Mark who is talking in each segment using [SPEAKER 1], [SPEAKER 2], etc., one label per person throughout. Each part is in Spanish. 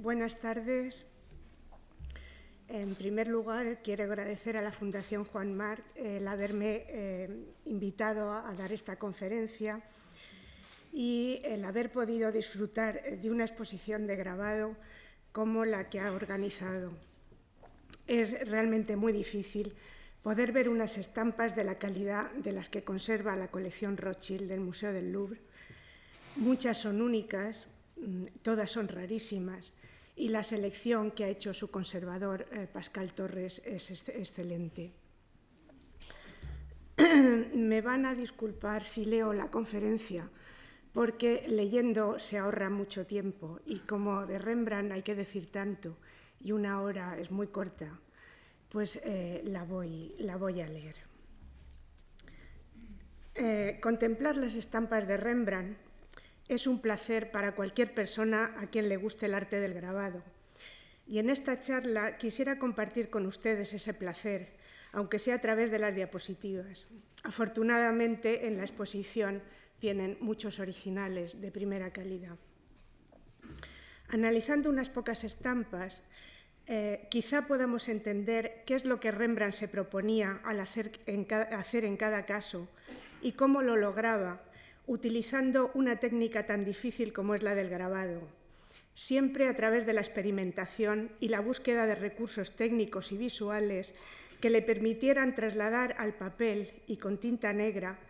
[SPEAKER 1] buenas tardes. En primer lugar, quiero agradecer a la Fundación Juan Mar el haberme eh, invitado a, a, dar esta conferencia y el haber podido disfrutar de una exposición de grabado como la que ha organizado. Es realmente muy difícil poder ver unas estampas de la calidad de las que conserva la colección Rothschild del Museo del Louvre. Muchas son únicas, mm, todas son rarísimas y la selección que ha hecho su conservador eh, Pascal Torres es excelente. Me van a disculpar si leo la conferencia, porque leyendo se ahorra mucho tiempo y como de Rembrandt hay que decir tanto y una hora es muy corta, pues eh, la, voy, la, voy, a leer. Eh, contemplar las estampas de Rembrandt es un placer para cualquier persona a quien le guste el arte del grabado. Y en esta charla quisiera compartir con ustedes ese placer, aunque sea a través de las diapositivas. Afortunadamente, en la exposición tienen muchos originales de primera calidad. Analizando unas pocas estampas, eh, quizá podamos entender qué es lo que Rembrandt se proponía al hacer en, hacer en cada caso y cómo lo lograba utilizando una técnica tan difícil como es la del grabado, siempre a través de la experimentación y la búsqueda de recursos técnicos y visuales que le permitieran trasladar al papel y con tinta negra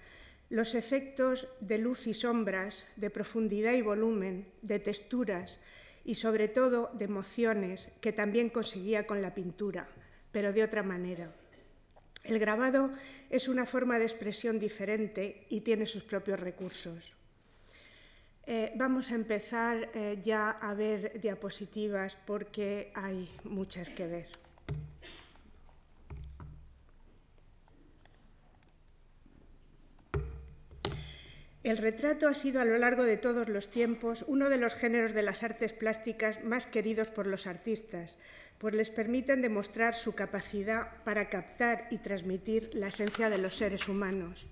[SPEAKER 1] los efectos de luz y sombras, de profundidad y volumen, de texturas, y sobre todo de emociones que también conseguía con la pintura, pero de otra manera. El grabado es una forma de expresión diferente y tiene sus propios recursos. Eh, vamos a empezar eh, ya a ver diapositivas porque hay muchas que ver. El retrato ha sido a lo largo de todos los tiempos uno de los géneros de las artes plásticas más queridos por los artistas, pues les permiten demostrar su capacidad para captar y transmitir la esencia de los seres humanos.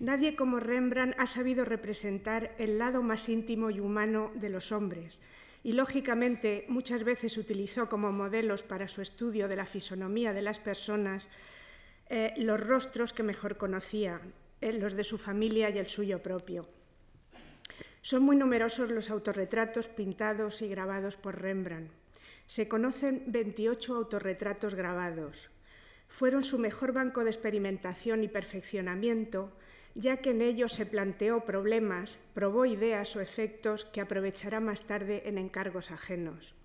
[SPEAKER 1] Nadie como Rembrandt ha sabido representar el lado más íntimo y humano de los hombres, y lógicamente muchas veces utilizó como modelos para su estudio de la fisonomía de las personas eh, los rostros que mejor conocía, los de su familia y el suyo propio. Son muy numerosos los autorretratos pintados y grabados por Rembrandt. Se conocen 28 autorretratos grabados. Fueron su mejor banco de experimentación y perfeccionamiento, ya que en ellos se planteó problemas, probó ideas o efectos que aprovechará más tarde en encargos ajenos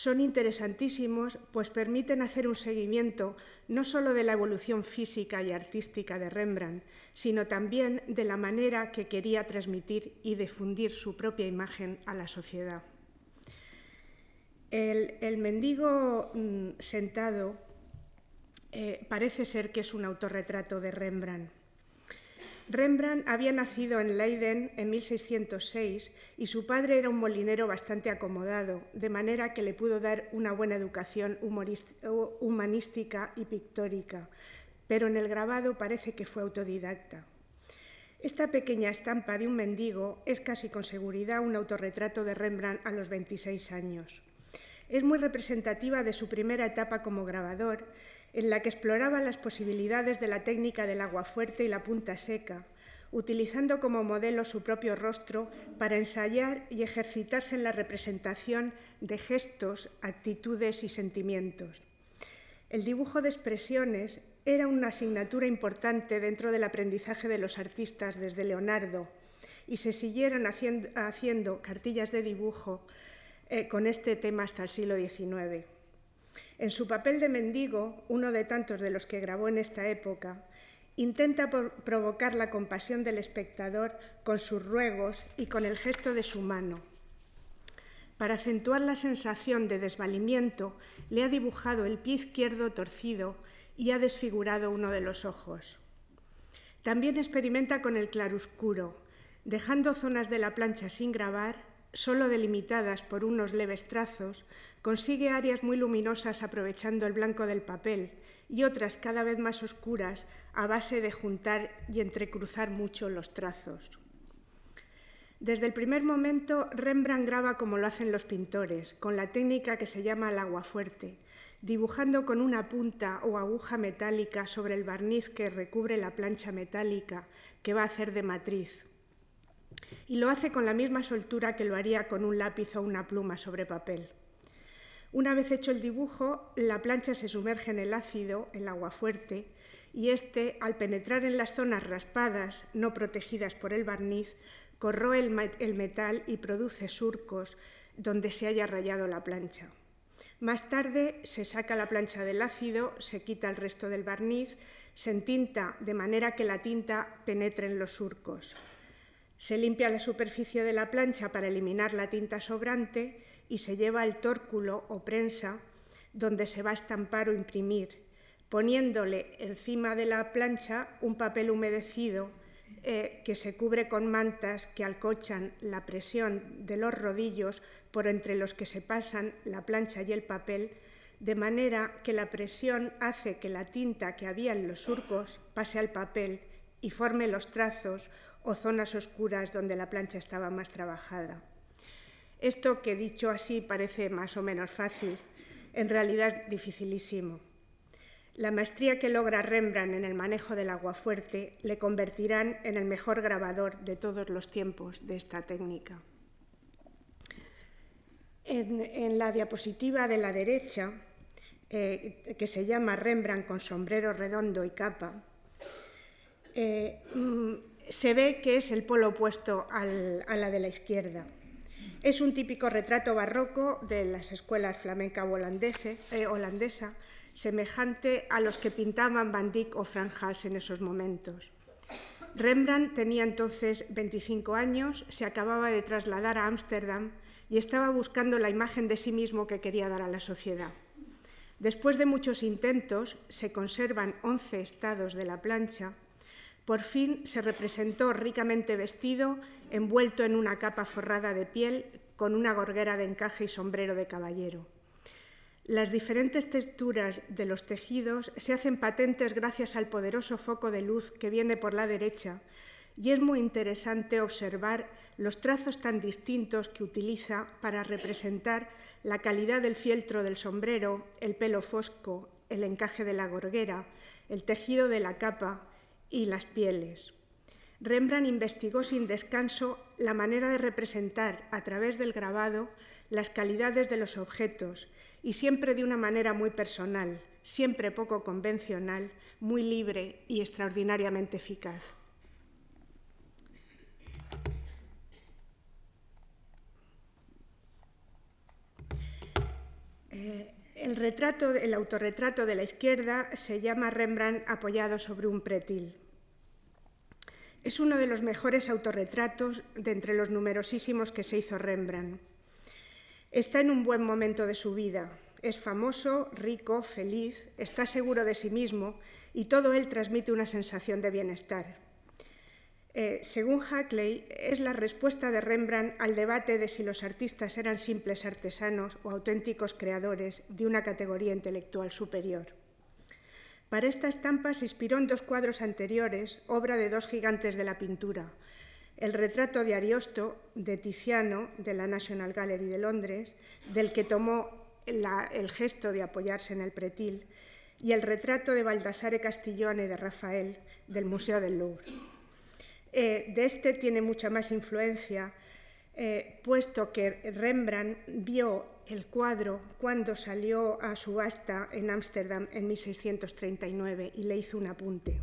[SPEAKER 1] son interesantísimos, pues permiten hacer un seguimiento no solo de la evolución física y artística de Rembrandt, sino también de la manera que quería transmitir y difundir su propia imagen a la sociedad. El, mendigo mm, sentado eh, parece ser que es un autorretrato de Rembrandt. Rembrandt había nacido en Leiden en 1606 y su padre era un molinero bastante acomodado, de manera que le pudo dar una buena educación humanística y pictórica, pero en el grabado parece que fue autodidacta. Esta pequeña estampa de un mendigo es casi con seguridad un autorretrato de Rembrandt a los 26 años. Es muy representativa de su primera etapa como grabador en la que exploraba las posibilidades de la técnica del agua fuerte y la punta seca, utilizando como modelo su propio rostro para ensayar y ejercitarse en la representación de gestos, actitudes y sentimientos. El dibujo de expresiones era una asignatura importante dentro del aprendizaje de los artistas desde Leonardo y se siguieron haciendo, cartillas de dibujo eh, con este tema hasta el siglo XIX. En su papel de mendigo, uno de tantos de los que grabó en esta época, intenta provocar la compasión del espectador con sus ruegos y con el gesto de su mano. Para acentuar la sensación de desvalimiento, le ha dibujado el pie izquierdo torcido y ha desfigurado uno de los ojos. También experimenta con el claroscuro, dejando zonas de la plancha sin grabar, solo delimitadas por unos leves trazos, Consigue áreas muy luminosas aprovechando el blanco del papel y otras cada vez más oscuras a base de juntar y entrecruzar mucho los trazos. Desde el primer momento, Rembrandt graba como lo hacen los pintores, con la técnica que se llama el aguafuerte, dibujando con una punta o aguja metálica sobre el barniz que recubre la plancha metálica que va a hacer de matriz. Y lo hace con la misma soltura que lo haría con un lápiz o una pluma sobre papel. Una vez hecho el dibujo, la plancha se sumerge en el ácido, el agua fuerte, y este, al penetrar en las zonas raspadas, no protegidas por el barniz, corroe el, metal y produce surcos donde se haya rayado la plancha. Más tarde se saca la plancha del ácido, se quita el resto del barniz, se entinta de manera que la tinta penetre en los surcos. Se limpia la superficie de la plancha para eliminar la tinta sobrante y se lleva al tórculo o prensa donde se va a estampar o imprimir, poniéndole encima de la plancha un papel humedecido eh, que se cubre con mantas que alcochan la presión de los rodillos por entre los que se pasan la plancha y el papel, de manera que la presión hace que la tinta que había en los surcos pase al papel y forme los trazos o zonas oscuras donde la plancha estaba más trabajada. Esto que dicho así parece más o menos fácil, en realidad dificilísimo. La maestría que logra Rembrandt en el manejo del aguafuerte le convertirán en el mejor grabador de todos los tiempos de esta técnica. En, la diapositiva de la derecha, eh, que se llama Rembrandt con sombrero redondo y capa, eh, mm, se ve que es el polo opuesto a la de la izquierda. Es un típico retrato barroco de las escuelas flamenca eh, holandesa semejante a los que pintaban Van Dyck o Frank Hals en esos momentos. Rembrandt tenía entonces 25 años, se acababa de trasladar a Ámsterdam y estaba buscando la imagen de sí mismo que quería dar a la sociedad. Después de muchos intentos, se conservan 11 estados de la plancha, por fin se representó ricamente vestido, envuelto en una capa forrada de piel, con una gorguera de encaje y sombrero de caballero. Las diferentes texturas de los tejidos se hacen patentes gracias al poderoso foco de luz que viene por la derecha y es muy interesante observar los trazos tan distintos que utiliza para representar la calidad del fieltro del sombrero, el pelo fosco, el encaje de la gorguera, el tejido de la capa y las pieles. Rembrandt investigó sin descanso la manera de representar a través del grabado las calidades de los objetos y siempre de una manera muy personal, siempre poco convencional, muy libre y extraordinariamente eficaz. Eh, el, retrato, el autorretrato de la izquierda se llama Rembrandt apoyado sobre un pretil. Es uno de los mejores autorretratos de entre los numerosísimos que se hizo Rembrandt. Está en un buen momento de su vida. Es famoso, rico, feliz, está seguro de sí mismo y todo él transmite una sensación de bienestar. Eh, según Hackley, es la respuesta de Rembrandt al debate de si los artistas eran simples artesanos o auténticos creadores de una categoría intelectual superior. Para esta estampa se inspiró en dos cuadros anteriores, obra de dos gigantes de la pintura, el retrato de Ariosto de Tiziano de la National Gallery de Londres, del que tomó el gesto de apoyarse en el pretil, y el retrato de Baldassare Castiglione de Rafael del Museo del Louvre. Eh, de este tiene mucha más influencia, eh, puesto que Rembrandt vio el cuadro cuando salió a subasta en Ámsterdam en 1639 y le hizo un apunte.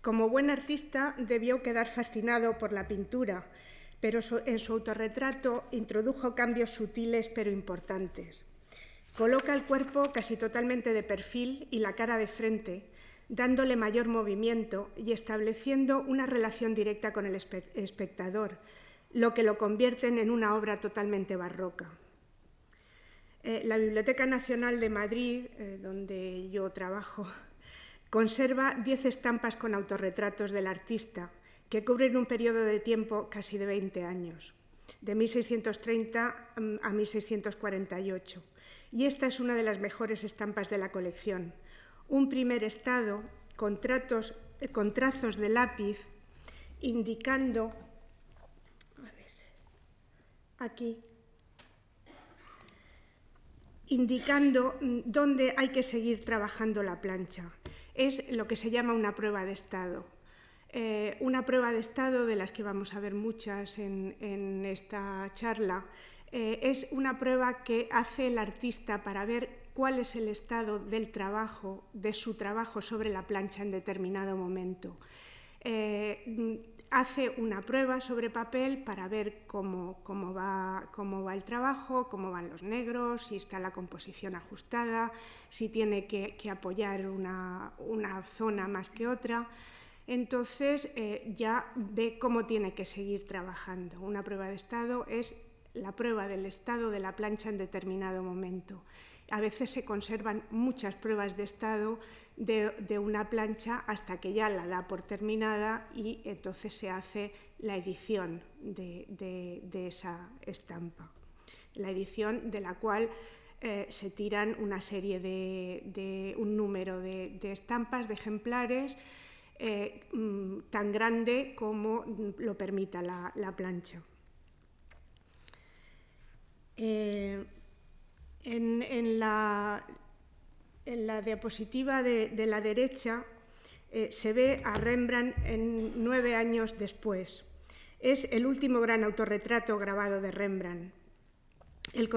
[SPEAKER 1] Como buen artista debió quedar fascinado por la pintura, pero en su autorretrato introdujo cambios sutiles pero importantes. Coloca el cuerpo casi totalmente de perfil y la cara de frente, dándole mayor movimiento y estableciendo una relación directa con el espectador, lo que lo convierte en una obra totalmente barroca. Eh, la Biblioteca Nacional de Madrid, eh, donde yo trabajo, Conserva 10 estampas con autorretratos del artista, que cubren un periodo de tiempo casi de 20 años, de 1630 mm, a 1648. Y esta es una de las mejores estampas de la colección. Un primer estado con, trazos de lápiz indicando aquí, indicando dónde hay que seguir trabajando la plancha. Es lo que se llama una prueba de estado. Eh, una prueba de estado, de las que vamos a ver muchas en, esta charla, eh, es una prueba que hace el artista para ver cuál es el estado del trabajo, de su trabajo sobre la plancha en determinado momento. Eh, hace una prueba sobre papel para ver cómo, va, el trabajo, cómo van los negros, si está la composición ajustada, si tiene que, apoyar una, zona más que otra. Entonces eh, ya ve cómo tiene que seguir trabajando. Una prueba de estado es la prueba del estado de la plancha en determinado momento. A veces se conservan muchas pruebas de estado de, una plancha hasta que ya la da por terminada y entonces se hace la edición de, esa estampa. La edición de la cual eh, se tiran una serie de, un número de, estampas, de ejemplares, eh, mm, tan grande como lo permita la, plancha. Eh, en, la, en la diapositiva de, la derecha eh, se ve a Rembrandt en nueve años después. Es el último gran autorretrato grabado de Rembrandt. El,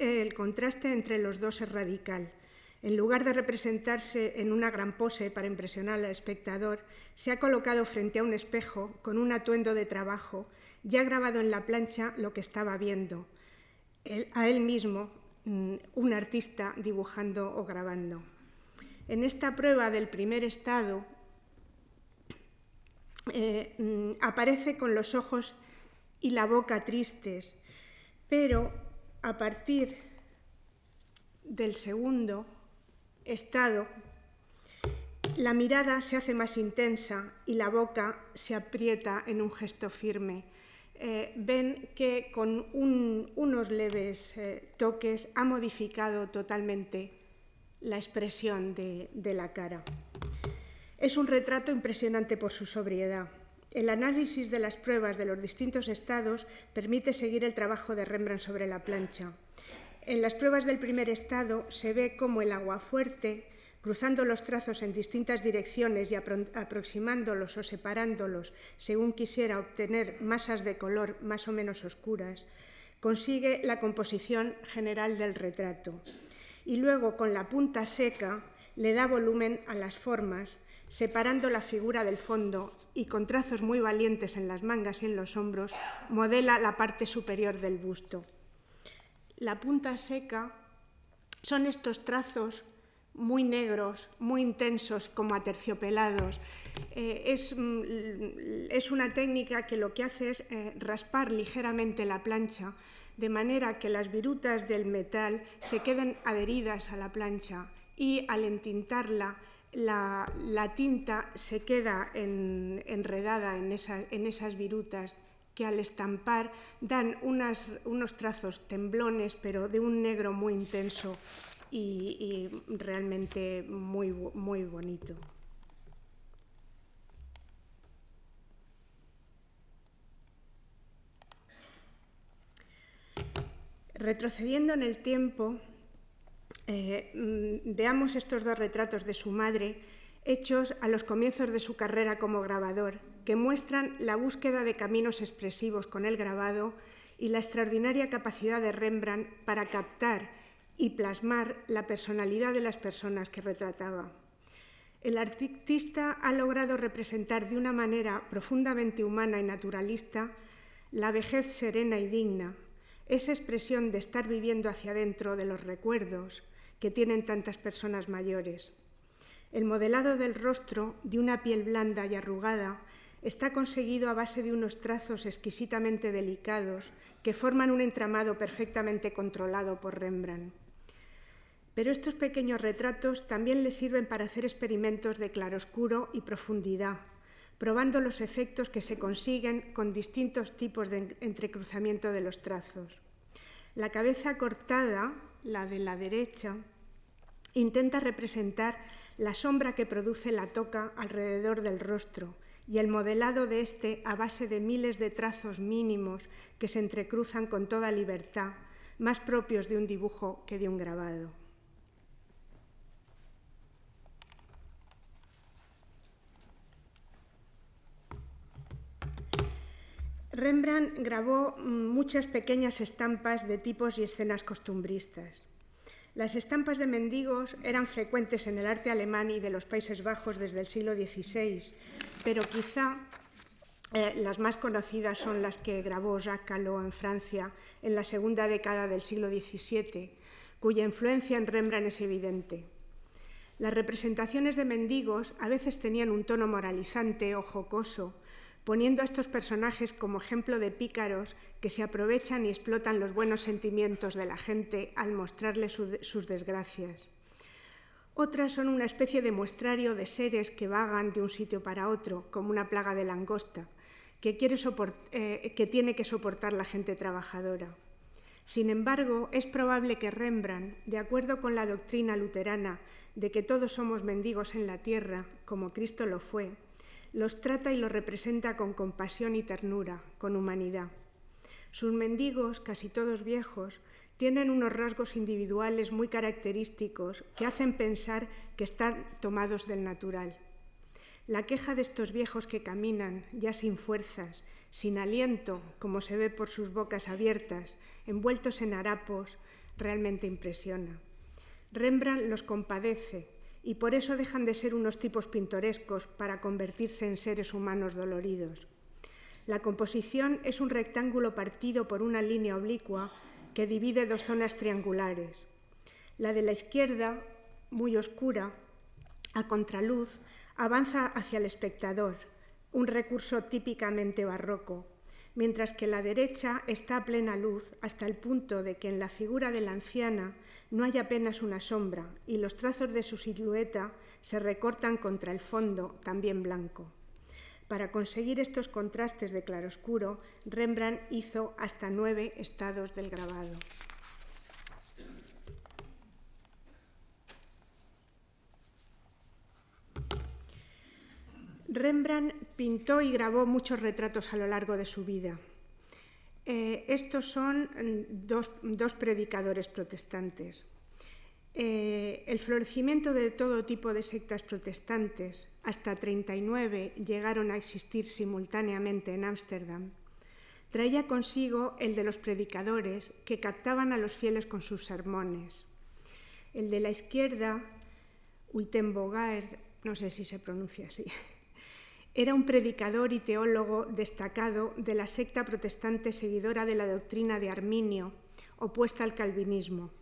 [SPEAKER 1] el contraste entre los dos es radical. En lugar de representarse en una gran pose para impresionar al espectador, se ha colocado frente a un espejo con un atuendo de trabajo, ya grabado en la plancha lo que estaba viendo, a él mismo un artista dibujando o grabando. En esta prueba del primer estado eh, mm, aparece con los ojos y la boca tristes, pero a partir del segundo estado, la mirada se hace más intensa y la boca se aprieta en un gesto firme. Eh, ven que con unos leves eh, toques ha modificado totalmente la expresión de, la cara. Es un retrato impresionante por su sobriedad. El análisis de las pruebas de los distintos estados permite seguir el trabajo de Rembrandt sobre la plancha. En las pruebas del primer estado se ve cómo el agua fuerte cruzando los trazos en distintas direcciones y aproximándolos o separándolos según quisiera obtener masas de color más o menos oscuras, consigue la composición general del retrato. Y luego, con la punta seca, le da volumen a las formas, separando la figura del fondo y con trazos muy valientes en las mangas y en los hombros, modela la parte superior del busto. La punta seca son estos trazos muy negros, muy intensos, como aterciopelados. Eh, mm, es, una técnica que lo que hace es eh, raspar ligeramente la plancha, de manera que las virutas del metal se queden adheridas a la plancha y al entintarla, la, tinta se queda enredada en, en, esas virutas que al estampar dan unos trazos temblones, pero de un negro muy intenso y, realmente muy, muy bonito. Retrocediendo en el tiempo, eh, veamos estos dos retratos de su madre hechos a los comienzos de su carrera como grabador, que muestran la búsqueda de caminos expresivos con el grabado y la extraordinaria capacidad de Rembrandt para captar y plasmar la personalidad de las personas que retrataba. El artista ha logrado representar de una manera profundamente humana y naturalista la vejez serena y digna, esa expresión de estar viviendo hacia adentro de los recuerdos que tienen tantas personas mayores. El modelado del rostro, de una piel blanda y arrugada, está conseguido a base de unos trazos exquisitamente delicados que forman un entramado perfectamente controlado por Rembrandt. Pero estos pequeños retratos también le sirven para hacer experimentos de claroscuro y profundidad, probando los efectos que se consiguen con distintos tipos de entrecruzamiento de los trazos. La cabeza cortada, la de la derecha, intenta representar la sombra que produce la toca alrededor del rostro, y el modelado de este a base de miles de trazos mínimos que se entrecruzan con toda libertad, más propios de un dibujo que de un grabado. Rembrandt grabó muchas pequeñas estampas de tipos y escenas costumbristas. Las estampas de mendigos eran frecuentes en el arte alemán y de los Países Bajos desde el siglo XVI, pero quizá eh, las más conocidas son las que grabó Jacques Callot en Francia en la segunda década del siglo XVII, cuya influencia en Rembrandt es evidente. Las representaciones de mendigos a veces tenían un tono moralizante o jocoso, poniendo a estos personajes como ejemplo de pícaros que se aprovechan y explotan los buenos sentimientos de la gente al mostrarles sus desgracias. Otras son una especie de muestrario de seres que vagan de un sitio para otro, como una plaga de langosta, que, eh, que tiene que soportar la gente trabajadora. Sin embargo, es probable que Rembrandt, de acuerdo con la doctrina luterana de que todos somos mendigos en la tierra, como Cristo lo fue, los trata y los representa con compasión y ternura, con humanidad. Sus mendigos, casi todos viejos, tienen unos rasgos individuales muy característicos que hacen pensar que están tomados del natural. La queja de estos viejos que caminan, ya sin fuerzas, sin aliento, como se ve por sus bocas abiertas, envueltos en harapos, realmente impresiona. Rembrandt los compadece, y por eso dejan de ser unos tipos pintorescos para convertirse en seres humanos doloridos. La composición es un rectángulo partido por una línea oblicua que divide dos zonas triangulares. La de la izquierda, muy oscura, a contraluz, avanza hacia el espectador, un recurso típicamente barroco, mientras que la derecha está a plena luz hasta el punto de que en la figura de la anciana no hay apenas una sombra y los trazos de su silueta se recortan contra el fondo, también blanco. Para conseguir estos contrastes de claroscuro, Rembrandt hizo hasta nueve estados del grabado. Rembrandt pintó y grabó muchos retratos a lo largo de su vida. Eh, estos son mm, dos, predicadores protestantes. Eh, el florecimiento de todo tipo de sectas protestantes, hasta 39 llegaron a existir simultáneamente en Ámsterdam, traía consigo el de los predicadores que captaban a los fieles con sus sermones. El de la izquierda, Uitenbogaert, no sé si se pronuncia así, era un predicador y teólogo destacado de la secta protestante seguidora de la doctrina de Arminio, opuesta al calvinismo.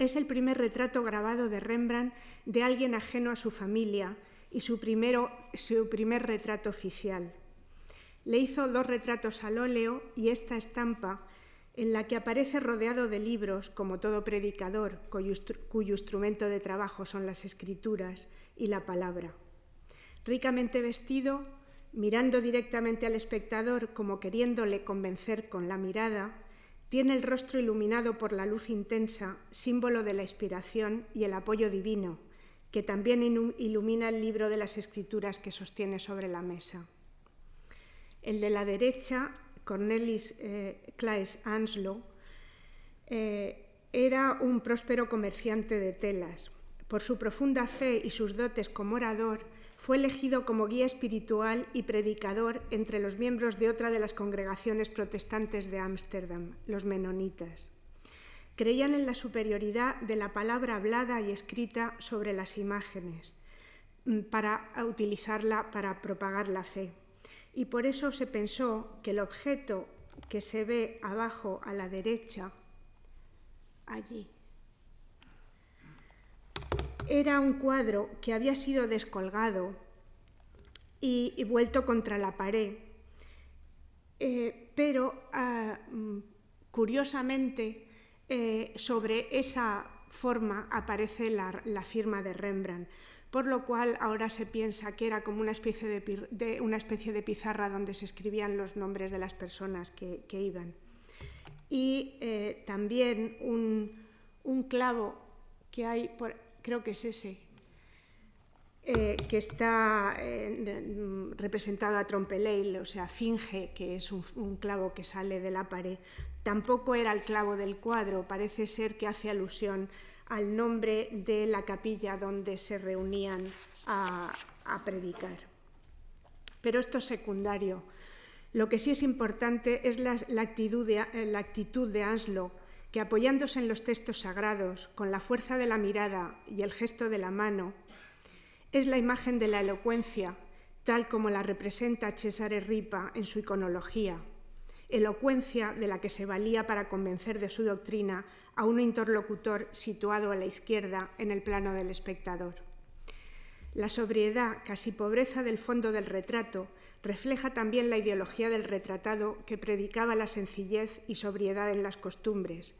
[SPEAKER 1] Es el primer retrato grabado de Rembrandt de alguien ajeno a su familia y su, su primer retrato oficial. Le hizo dos retratos al óleo y esta estampa en la que aparece rodeado de libros, como todo predicador, cuyo instrumento de trabajo son las escrituras y la palabra ricamente vestido, mirando directamente al espectador como queriéndole convencer con la mirada, tiene el rostro iluminado por la luz intensa, símbolo de la inspiración y el apoyo divino, que también ilumina el libro de las escrituras que sostiene sobre la mesa. El de la derecha, Cornelis eh, Claes Anslo, eh, era un próspero comerciante de telas. Por su profunda fe y sus dotes como orador, fue elegido como guía espiritual y predicador entre los miembros de otra de las congregaciones protestantes de Ámsterdam, los menonitas. Creían en la superioridad de la palabra hablada y escrita sobre las imágenes mm, para utilizarla para propagar la fe. Y por eso se pensó que el objeto que se ve abajo a la derecha, allí, era un cuadro que había sido descolgado y, vuelto contra la pared, eh, pero ah, mm, curiosamente eh, sobre esa forma aparece la, firma de Rembrandt, por lo cual ahora se piensa que era como una especie de, una especie de pizarra donde se escribían los nombres de las personas que, iban. Y eh, también un, un clavo que hay por, creo que es ese, eh, que está eh, representado a trompeleil, o sea, finge que es un, clavo que sale de la pared, tampoco era el clavo del cuadro, parece ser que hace alusión al nombre de la capilla donde se reunían a, predicar. Pero esto es secundario. Lo que sí es importante es la, actitud, de, la que apoyándose en los textos sagrados, con la fuerza de la mirada y el gesto de la mano, es la imagen de la elocuencia, tal como la representa Cesare Ripa en su iconología, elocuencia de la que se valía para convencer de su doctrina a un interlocutor situado a la izquierda en el plano del espectador. La sobriedad, casi pobreza del fondo del retrato, refleja también la ideología del retratado que predicaba la sencillez y sobriedad en las costumbres,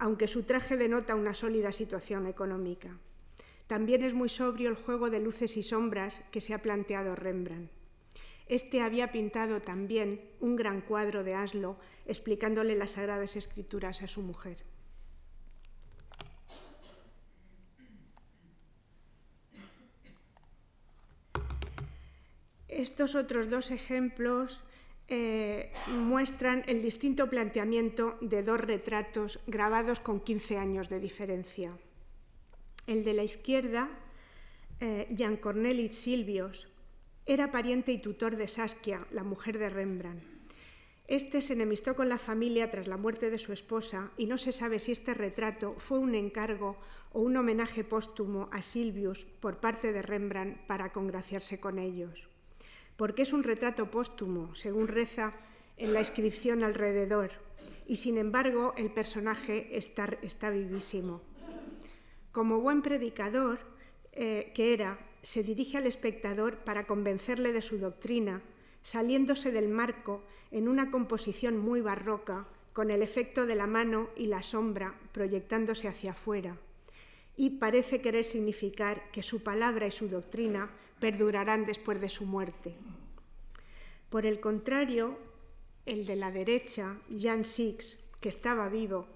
[SPEAKER 1] aunque su traje denota una sólida situación económica. También es muy sobrio el juego de luces y sombras que se ha planteado Rembrandt. Este había pintado también un gran cuadro de Aslo explicándole las sagradas escrituras a su mujer. Estos otros dos ejemplos eh, muestran el distinto planteamiento de dos retratos grabados con 15 años de diferencia. El de la izquierda, eh, Gian Cornelis Silvios, era pariente y tutor de Saskia, la mujer de Rembrandt. Este se enemistó con la familia tras la muerte de su esposa y no se sabe si este retrato fue un encargo o un homenaje póstumo a Silvius por parte de Rembrandt para congraciarse con ellos. Porque es un retrato póstumo, según reza en la inscripción alrededor, y sin embargo el personaje está, vivísimo. Como buen predicador eh, que era, se dirige al espectador para convencerle de su doctrina, saliéndose del marco en una composición muy barroca, con el efecto de la mano y la sombra proyectándose hacia afuera, y parece querer significar que su palabra y su doctrina perdurarán después de su muerte. Por el contrario, el de la derecha, Jan Six, que estaba vivo,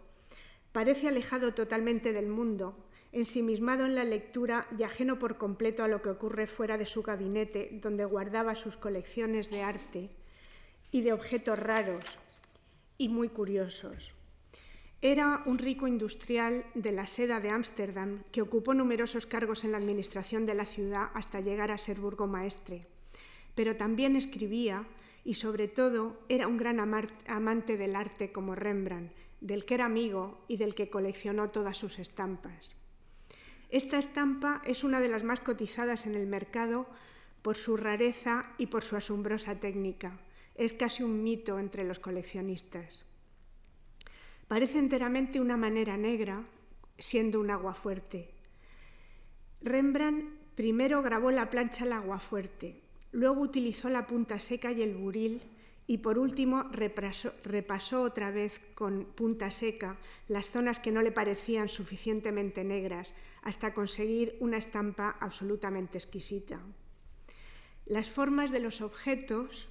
[SPEAKER 1] parece alejado totalmente del mundo ensimismado en la lectura y ajeno por completo a lo que ocurre fuera de su gabinete, donde guardaba sus colecciones de arte y de objetos raros y muy curiosos. Era un rico industrial de la seda de Ámsterdam que ocupó numerosos cargos en la administración de la ciudad hasta llegar a ser burgomaestre. Pero también escribía y sobre todo era un gran amante del arte como Rembrandt, del que era amigo y del que coleccionó todas sus estampas. Esta estampa es una de las más cotizadas en el mercado por su rareza y por su asombrosa técnica. Es casi un mito entre los coleccionistas. Parece enteramente una manera negra, siendo un agua fuerte. Rembrandt primero grabó la plancha al agua fuerte, luego utilizó la punta seca y el buril y por último repasó, otra vez con punta seca las zonas que no le parecían suficientemente negras hasta conseguir una estampa absolutamente exquisita. Las formas de los objetos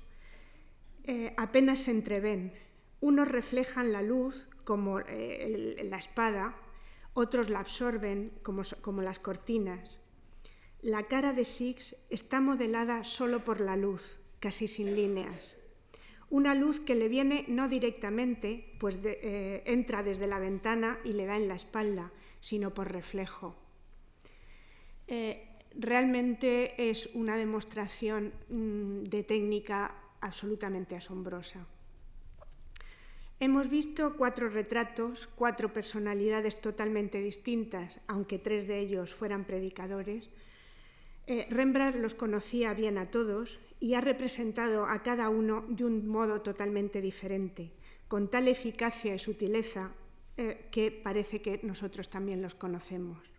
[SPEAKER 1] eh, apenas se entreven. Unos reflejan la luz como eh, la espada, otros la absorben como, como las cortinas. La cara de Six está modelada solo por la luz, casi sin líneas una luz que le viene no directamente, pues eh, entra desde la ventana y le da en la espalda, sino por reflejo. Eh, realmente es una demostración mm, de técnica absolutamente asombrosa. Hemos visto cuatro retratos, cuatro personalidades totalmente distintas, aunque tres de ellos fueran predicadores. Eh, Rembrandt los conocía bien a todos y ha representado a cada uno de un modo totalmente diferente, con tal eficacia y sutileza eh, que parece que nosotros también los conocemos.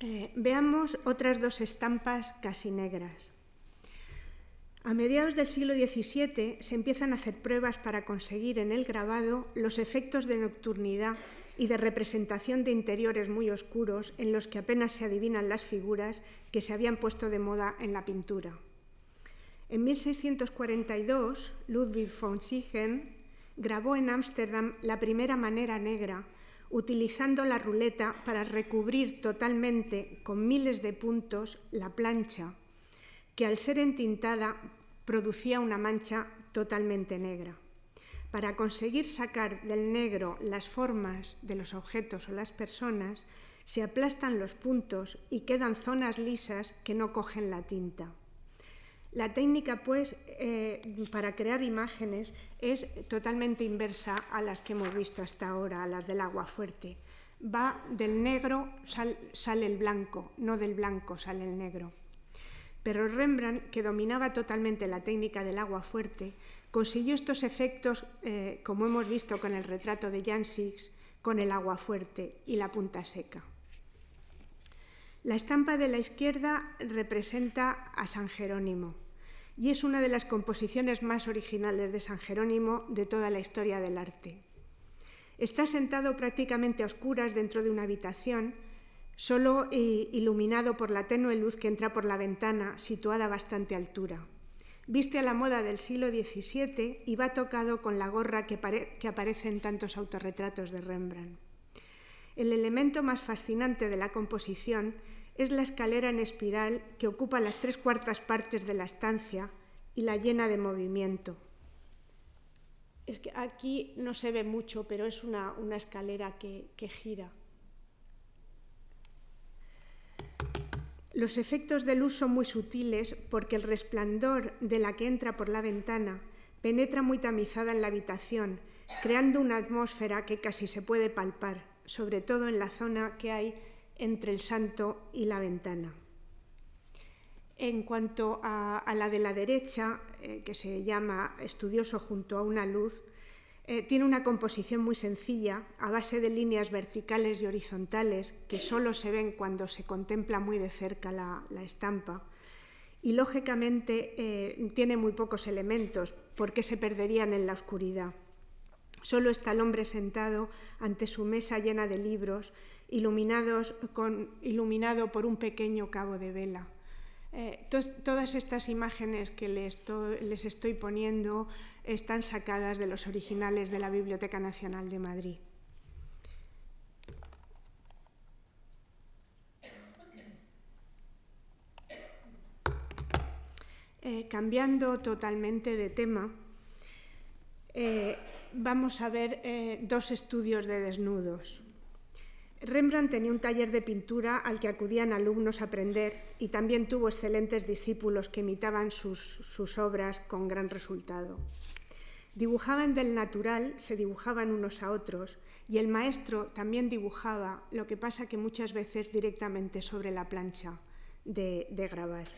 [SPEAKER 1] Eh, veamos otras dos estampas casi negras. A mediados del siglo XVII se empiezan a hacer pruebas para conseguir en el grabado los efectos de nocturnidad y de representación de interiores muy oscuros en los que apenas se adivinan las figuras que se habían puesto de moda en la pintura. En 1642, Ludwig von Siegen grabó en Ámsterdam la primera manera negra, utilizando la ruleta para recubrir totalmente con miles de puntos la plancha, que al ser entintada producía una mancha totalmente negra. Para conseguir sacar del negro las formas de los objetos o las personas, se aplastan los puntos y quedan zonas lisas que no cogen la tinta. La técnica, pues, eh, para crear imágenes es totalmente inversa a las que hemos visto hasta ahora, a las del agua fuerte. Va del negro, sale el blanco, no del blanco sale el negro. Pero Rembrandt, que dominaba totalmente la técnica del agua fuerte, consiguió estos efectos, eh, como hemos visto con el retrato de Jan Six, con el agua fuerte y la punta seca. La estampa de la izquierda representa a San Jerónimo y es una de las composiciones más originales de San Jerónimo de toda la historia del arte. Está sentado prácticamente a oscuras dentro de una habitación, solo eh, iluminado por la tenue luz que entra por la ventana, situada a bastante altura. Viste a la moda del siglo XVII y va tocado con la gorra que, que aparece en tantos autorretratos de Rembrandt. El elemento más fascinante de la composición es la escalera en espiral que ocupa las tres cuartas partes de la estancia y la llena de movimiento. Es que aquí no se ve mucho, pero es una, escalera que, que gira. Los efectos de luz son muy sutiles porque el resplandor de la que entra por la ventana penetra muy tamizada en la habitación, creando una atmósfera que casi se puede palpar, sobre todo en la zona que hay entre el santo y la ventana. En cuanto a, la de la derecha, eh, que se llama Estudioso junto a una luz, eh, tiene una composición muy sencilla, a base de líneas verticales y horizontales que solo se ven cuando se contempla muy de cerca la, estampa. Y lógicamente eh, tiene muy pocos elementos porque se perderían en la oscuridad. Solo está el hombre sentado ante su mesa llena de libros iluminados con, iluminado por un pequeño cabo de vela. Eh, todas estas imágenes que les estoy, poniendo están sacadas de los originales de la Biblioteca Nacional de Madrid. Eh, cambiando totalmente de tema, eh, vamos a ver dos estudios de desnudos. Rembrandt tenía un taller de pintura al que acudían alumnos a aprender y también tuvo excelentes discípulos que imitaban sus, obras con gran resultado. Dibujaban del natural, se dibujaban unos a otros y el maestro también dibujaba, lo que pasa que muchas veces directamente sobre la plancha de, grabar.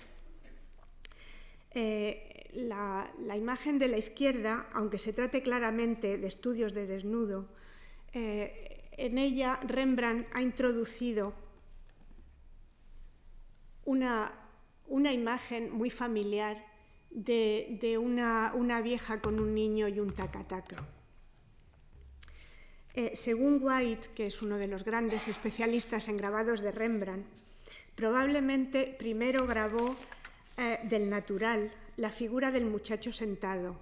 [SPEAKER 1] Eh, la, imagen de la izquierda, aunque se trate claramente de estudios de desnudo, eh, en ella Rembrandt ha introducido una, imagen muy familiar de, una, vieja con un niño y un tacataca. Eh, según White, que es uno de los grandes especialistas en grabados de Rembrandt, probablemente primero grabó eh, del natural la figura del muchacho sentado,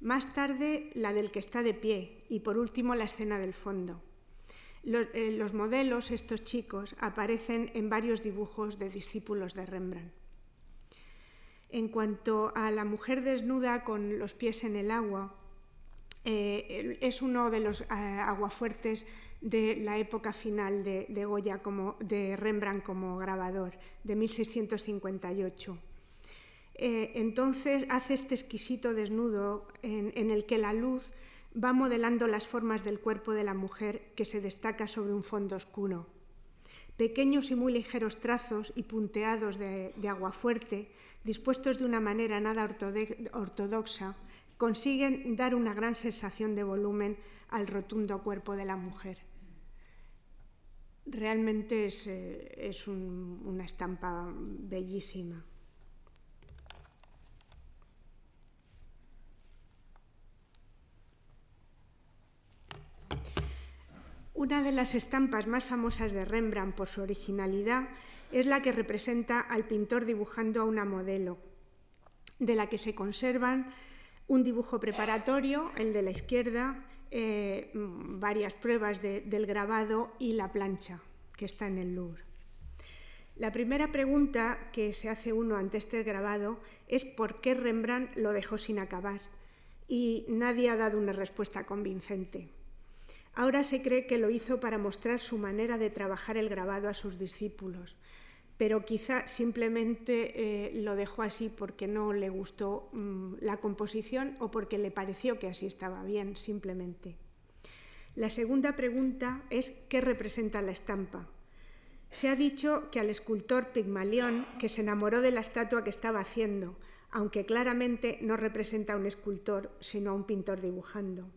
[SPEAKER 1] más tarde la del que está de pie y por último la escena del fondo. Eh, los, modelos, estos chicos, aparecen en varios dibujos de discípulos de Rembrandt. En cuanto a la mujer desnuda con los pies en el agua, eh, es uno de los eh, aguafuertes de la época final de, Goya como, de Rembrandt como grabador, de 1658. entonces hace este exquisito desnudo en el que la luz va modelando las formas del cuerpo de la mujer que se destaca sobre un fondo oscuro. Pequeños y muy ligeros trazos y punteados de, agua fuerte, dispuestos de una manera nada ortodoxa, consiguen dar una gran sensación de volumen al rotundo cuerpo de la mujer. Realmente es, eh, una estampa bellísima. Una de las estampas más famosas de Rembrandt por su originalidad es la que representa al pintor dibujando a una modelo, de la que se conservan un dibujo preparatorio, el de la izquierda, eh, varias pruebas del grabado y la plancha que está en el Louvre. La primera pregunta que se hace uno ante este grabado es por qué Rembrandt lo dejó sin acabar y nadie ha dado una respuesta convincente. Ahora se cree que lo hizo para mostrar su manera de trabajar el grabado a sus discípulos, pero quizá simplemente eh, lo dejó así porque no le gustó mm, la composición o porque le pareció que así estaba bien, simplemente. La segunda pregunta es ¿qué representa la estampa? Se ha dicho que al escultor Pigmalión, que se enamoró de la estatua que estaba haciendo, aunque claramente no representa a un escultor, sino a un pintor dibujando.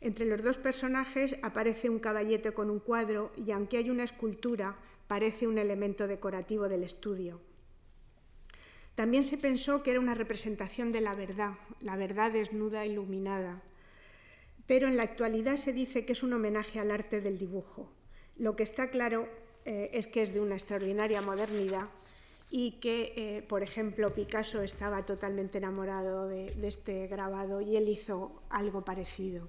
[SPEAKER 1] Entre los dos personajes aparece un caballete con un cuadro y aunque hay una escultura, parece un elemento decorativo del estudio. También se pensó que era una representación de la verdad, la verdad desnuda iluminada. Pero en la actualidad se dice que es un homenaje al arte del dibujo. Lo que está claro eh, es que es de una extraordinaria modernidad y que, eh, por ejemplo, Picasso estaba totalmente enamorado de este grabado y él hizo algo parecido.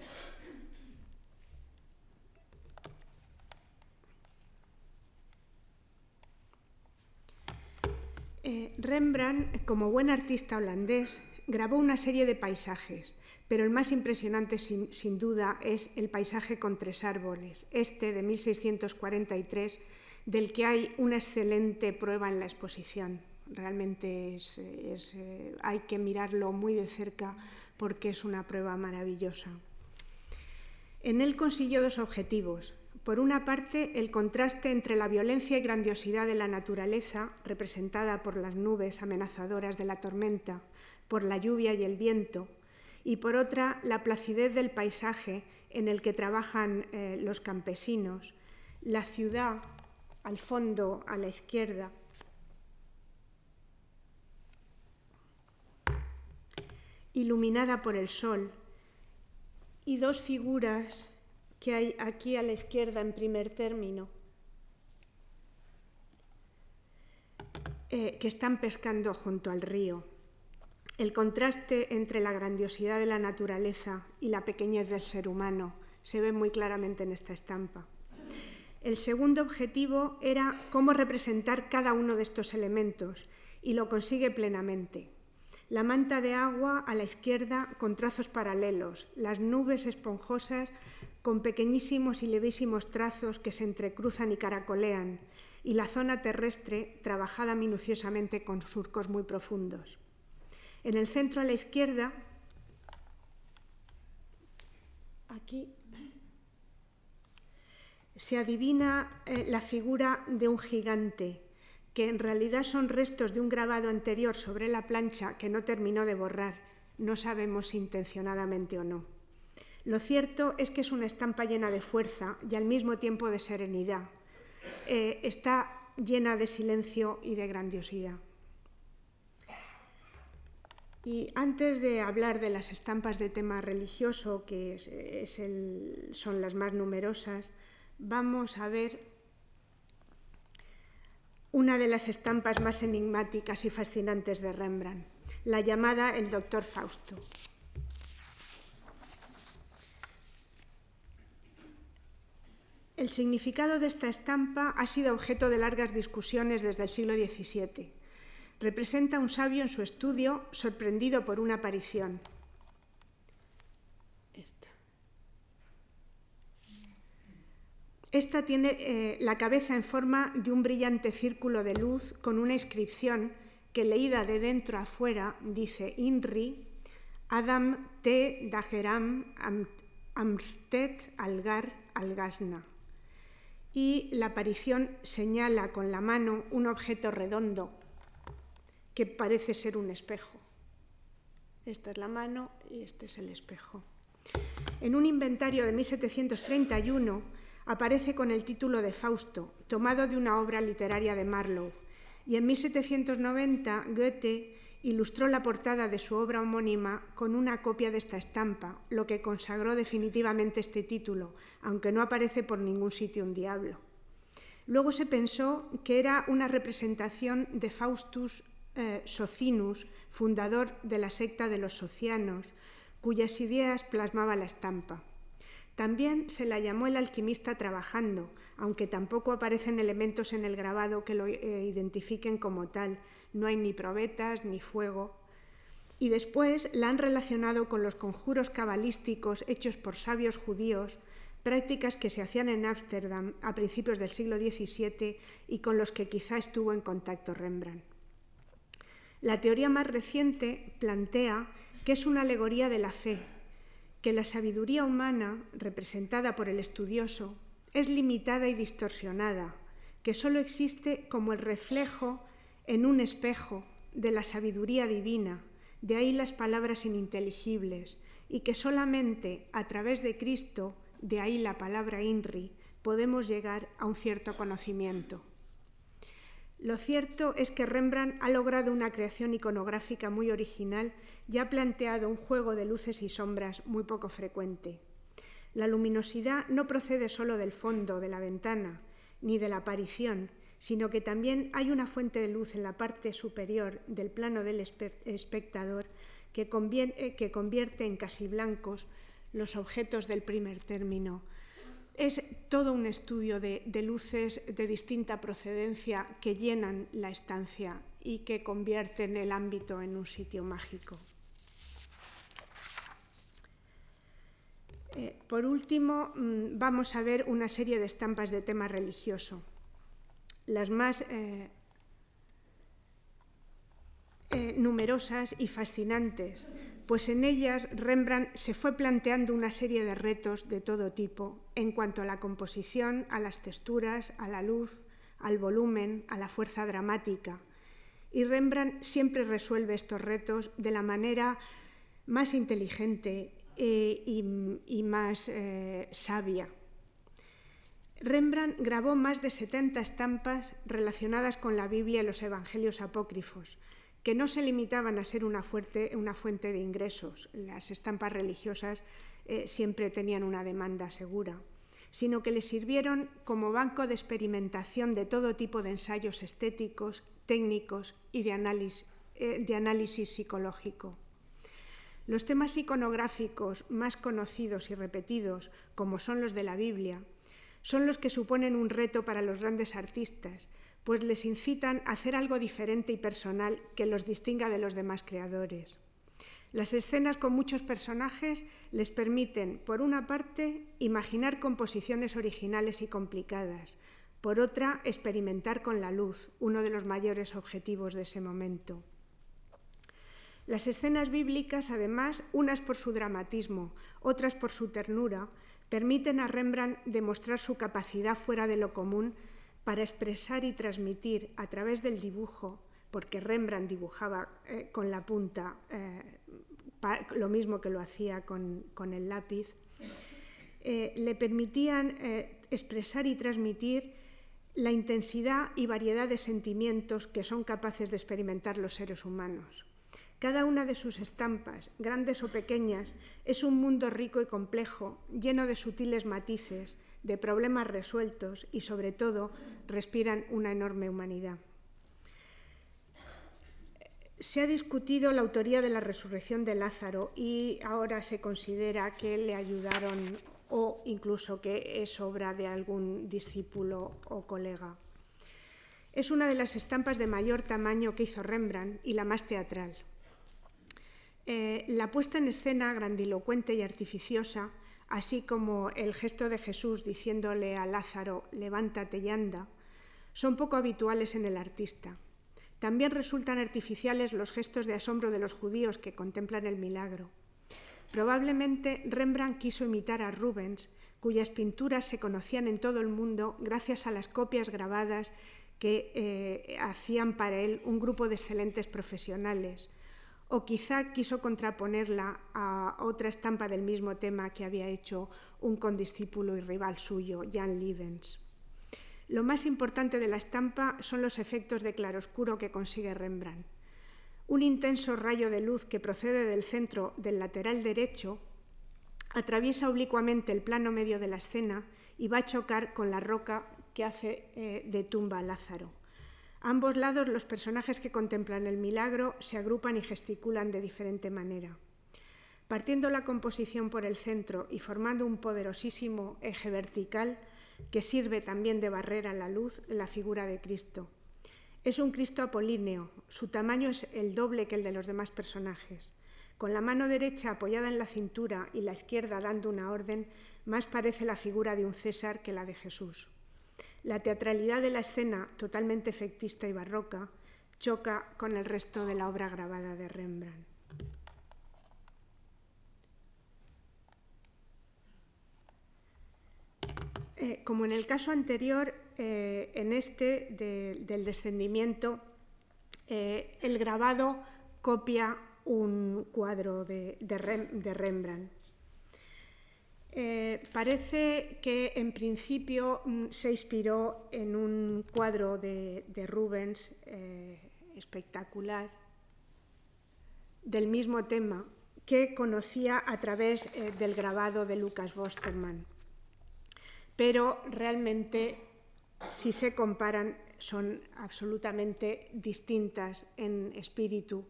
[SPEAKER 1] Eh, Rembrandt, como buen artista holandés, grabó una serie de paisajes, pero el más impresionante sin, duda es el paisaje con tres árboles, este de 1643, del que hay una excelente prueba en la exposición. Realmente eh, hay que mirarlo muy de cerca porque es una prueba maravillosa. En él consiguió dos objetivos. Por una parte, el contraste entre la violencia y grandiosidad de la naturaleza, representada por las nubes amenazadoras de la tormenta, por la lluvia y el viento, y por otra, la placidez del paisaje en el que trabajan eh, los campesinos, la ciudad al fondo, a la izquierda, iluminada por el sol, y dos figuras que hay aquí a la izquierda en primer término, eh, que están pescando junto al río. El contraste entre la grandiosidad de la naturaleza y la pequeñez del ser humano se ve muy claramente en esta estampa. El segundo objetivo era cómo representar cada uno de estos elementos y lo consigue plenamente. La manta de agua a la izquierda con trazos paralelos, las nubes esponjosas con pequeñísimos y levísimos trazos que se entrecruzan y caracolean, y la zona terrestre trabajada minuciosamente con surcos muy profundos. En el centro a la izquierda, aquí, se adivina eh, la figura de un gigante, que en realidad son restos de un grabado anterior sobre la plancha que no terminó de borrar, no sabemos si intencionadamente o no. Lo cierto es que es una estampa llena de fuerza y al mismo tiempo de serenidad. Eh, está llena de silencio y de grandiosidad. Y antes de hablar de las estampas de tema religioso, que son las más numerosas, vamos a ver una de las estampas más enigmáticas y fascinantes de Rembrandt, la llamada El Doctor Fausto. El significado de esta estampa ha sido objeto de largas discusiones desde el siglo XVII. Representa a un sabio en su estudio sorprendido por una aparición. Esta, tiene eh, la cabeza en forma de un brillante círculo de luz con una inscripción que leída de dentro a fuera dice INRI, Adam T. Dageram Amstet Algar Algasna y la aparición señala con la mano un objeto redondo que parece ser un espejo. Esta es la mano y este es el espejo. En un inventario de 1731 aparece con el título de Fausto, tomado de una obra literaria de Marlowe, y en 1790 Goethe ilustró la portada de su obra homónima con una copia de esta estampa, lo que consagró definitivamente este título, aunque no aparece por ningún sitio un diablo. Luego se pensó que era una representación de Faustus eh, Socinus, fundador de la secta de los socianos, cuyas ideas plasmaba la estampa. También se la llamó el alquimista trabajando, aunque tampoco aparecen elementos en el grabado que lo eh, identifiquen como tal. No hay ni probetas ni fuego. Y después la han relacionado con los conjuros cabalísticos hechos por sabios judíos, prácticas que se hacían en Ámsterdam a principios del siglo XVII y con los que quizá estuvo en contacto Rembrandt. La teoría más reciente plantea que es una alegoría de la fe, que la sabiduría humana, representada por el estudioso, es limitada y distorsionada, que sólo existe como el reflejo en un espejo de la sabiduría divina, de ahí las palabras ininteligibles, y que solamente a través de Cristo, de ahí la palabra INRI, podemos llegar a un cierto conocimiento. Lo cierto es que Rembrandt ha logrado una creación iconográfica muy original y ha planteado un juego de luces y sombras muy poco frecuente. La luminosidad no procede solo del fondo de la ventana ni de la aparición, sino que también hay una fuente de luz en la parte superior del plano del espectador que, que convierte en casi blancos los objetos del primer término, es todo un estudio de, luces de distinta procedencia que llenan la estancia y que convierten el ámbito en un sitio mágico. Eh, por último, mm, vamos a ver una serie de estampas de tema religioso. Las más eh, eh, numerosas y fascinantes pues en ellas Rembrandt se fue planteando una serie de retos de todo tipo en cuanto a la composición, a las texturas, a la luz, al volumen, a la fuerza dramática. Y Rembrandt siempre resuelve estos retos de la manera más inteligente eh, y, más eh, sabia. Rembrandt grabó más de 70 estampas relacionadas con la Biblia y los Evangelios apócrifos, que no se limitaban a ser una, fuente de ingresos, las estampas religiosas eh, siempre tenían una demanda segura, sino que le sirvieron como banco de experimentación de todo tipo de ensayos estéticos, técnicos y de análisis, eh, de análisis psicológico. Los temas iconográficos más conocidos y repetidos, como son los de la Biblia, son los que suponen un reto para los grandes artistas, pues les incitan a hacer algo diferente y personal que los distinga de los demás creadores. Las escenas con muchos personajes les permiten, por una parte, imaginar composiciones originales y complicadas, por otra, experimentar con la luz, uno de los mayores objetivos de ese momento. Las escenas bíblicas, además, unas por su dramatismo, otras por su ternura, permiten a Rembrandt demostrar su capacidad fuera de lo común para expresar y transmitir a través del dibujo, porque Rembrandt dibujaba eh, con la punta eh, lo mismo que lo hacía con, el lápiz, eh, le permitían expresar y transmitir la intensidad y variedad de sentimientos que son capaces de experimentar los seres humanos. Cada una de sus estampas, grandes o pequeñas, es un mundo rico y complejo, lleno de sutiles matices, de problemas resueltos y sobre todo respiran una enorme humanidad. Se ha discutido la autoría de la resurrección de Lázaro y ahora se considera que le ayudaron o incluso que es obra de algún discípulo o colega. Es una de las estampas de mayor tamaño que hizo Rembrandt y la más teatral. Eh, la puesta en escena grandilocuente y artificiosa así como el gesto de Jesús diciéndole a Lázaro, levántate y anda, son poco habituales en el artista. También resultan artificiales los gestos de asombro de los judíos que contemplan el milagro. Probablemente Rembrandt quiso imitar a Rubens, cuyas pinturas se conocían en todo el mundo gracias a las copias grabadas que eh, hacían para él un grupo de excelentes profesionales, o quizá quiso contraponerla a otra estampa del mismo tema que había hecho un condiscípulo y rival suyo, Jan Lievens. Lo más importante de la estampa son los efectos de claroscuro que consigue Rembrandt. Un intenso rayo de luz que procede del centro del lateral derecho atraviesa oblicuamente el plano medio de la escena y va a chocar con la roca que hace eh, de tumba a Lázaro. A ambos lados los personajes que contemplan el milagro se agrupan y gesticulan de diferente manera. Partiendo la composición por el centro y formando un poderosísimo eje vertical que sirve también de barrera a la luz, la figura de Cristo. Es un Cristo apolíneo, su tamaño es el doble que el de los demás personajes. Con la mano derecha apoyada en la cintura y la izquierda dando una orden, más parece la figura de un César que la de Jesús. La teatralidad de la escena, totalmente efectista y barroca, choca con el resto de la obra grabada de Rembrandt. Eh, como en el caso anterior, eh, en este del descendimiento, eh, el grabado copia un cuadro de Rembrandt. Eh, parece que en principio mm, se inspiró en un cuadro de, Rubens espectacular del mismo tema que conocía a través del grabado de Lucas Bosterman. Pero realmente, si se comparan, son absolutamente distintas en espíritu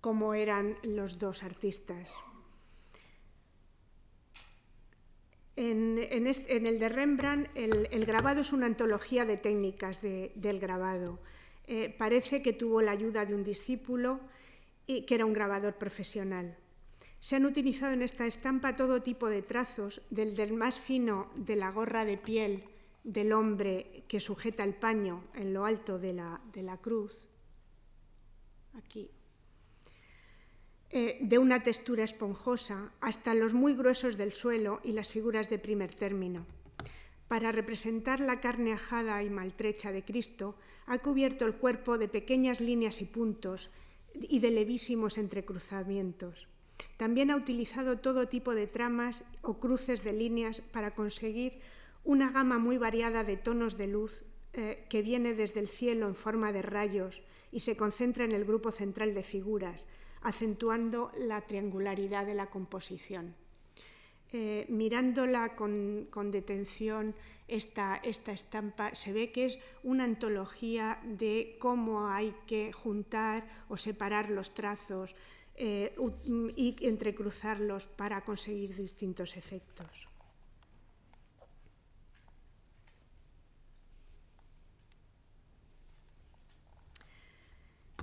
[SPEAKER 1] como eran los dos artistas. En, el de Rembrandt, el, grabado es una antología de técnicas del grabado. Eh, parece que tuvo la ayuda de un discípulo y que era un grabador profesional. Se han utilizado en esta estampa todo tipo de trazos, del, del más fino de la gorra de piel del hombre que sujeta el paño en lo alto de la, de la cruz, aquí, eh, de una textura esponjosa hasta los muy gruesos del suelo y las figuras de primer término. Para representar la carne ajada y maltrecha de Cristo, ha cubierto el cuerpo de pequeñas líneas y puntos y de levísimos entrecruzamientos. También ha utilizado todo tipo de tramas o cruces de líneas para conseguir una gama muy variada de tonos de luz eh, que viene desde el cielo en forma de rayos y se concentra en el grupo central de figuras, acentuando la triangularidad de la composición. Eh, mirándola con, detención, esta, esta, estampa, se ve que es una antología de cómo hay que juntar o separar los trazos eh, y entrecruzarlos para conseguir distintos efectos.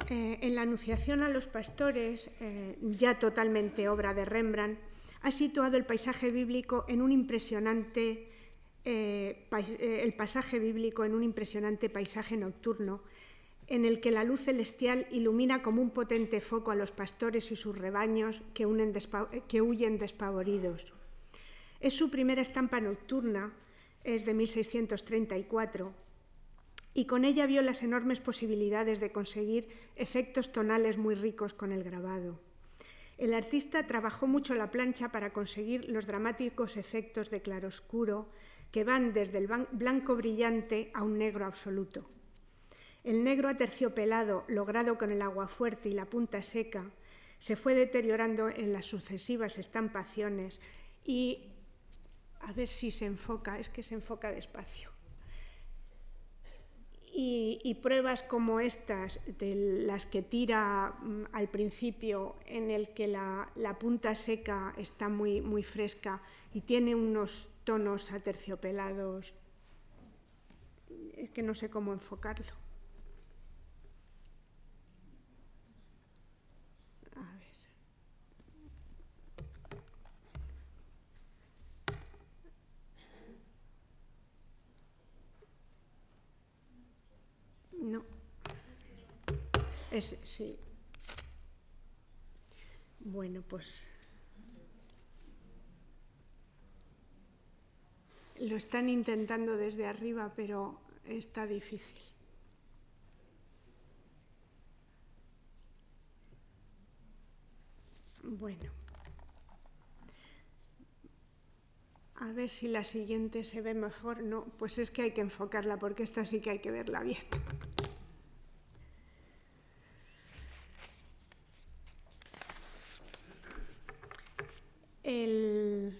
[SPEAKER 1] Eh, en la Anunciación a los Pastores, eh, ya totalmente obra de Rembrandt, ha situado el paisaje bíblico en un impresionante el pasaje bíblico en un impresionante paisaje nocturno en el que la luz celestial ilumina como un potente foco a los pastores y sus rebaños que, huyen despavoridos. Es su primera estampa nocturna, es de 1634 y con ella vio las enormes posibilidades de conseguir efectos tonales muy ricos con el grabado. El artista trabajó mucho la plancha para conseguir los dramáticos efectos de claroscuro que van desde el blanco brillante a un negro absoluto. El negro aterciopelado, logrado con el agua fuerte y la punta seca, se fue deteriorando en las sucesivas estampaciones y a ver si se enfoca, es que se enfoca despacio. Y, pruebas como estas, de las que tira mm, al principio, en el que la, punta seca está muy, muy fresca y tiene unos tonos aterciopelados, es que no sé cómo enfocarlo. No. Es, sí. Bueno, pues lo están intentando desde arriba, pero está difícil. Bueno. A ver si la siguiente se ve mejor. No, pues es que hay que enfocarla porque esta sí que hay que verla bien. el...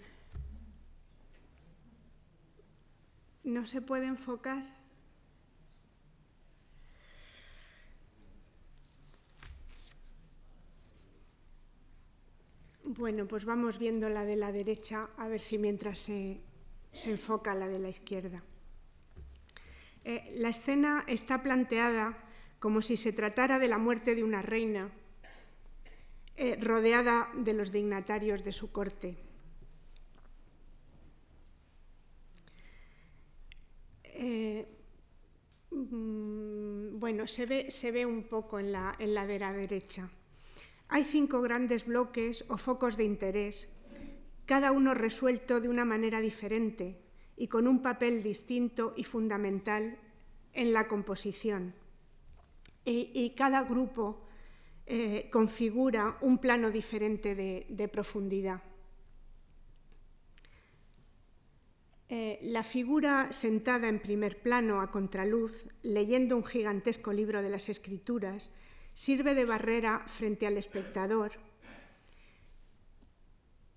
[SPEAKER 1] no se puede enfocar. Bueno, pues vamos viendo la de la derecha a ver si mientras se, se enfoca la de la izquierda. Eh, la escena está planteada como si se tratara de la muerte de una reina eh, rodeada de los dignatarios de su corte. Eh, mm, bueno, se ve, se ve, un poco en la, en la de la derecha. Hay cinco grandes bloques o focos de interés, cada uno resuelto de una manera diferente y con un papel distinto y fundamental en la composición. Y, cada grupo eh, configura un plano diferente de, profundidad. Eh, la figura sentada en primer plano a contraluz, leyendo un gigantesco libro de las escrituras, sirve de barrera frente al espectador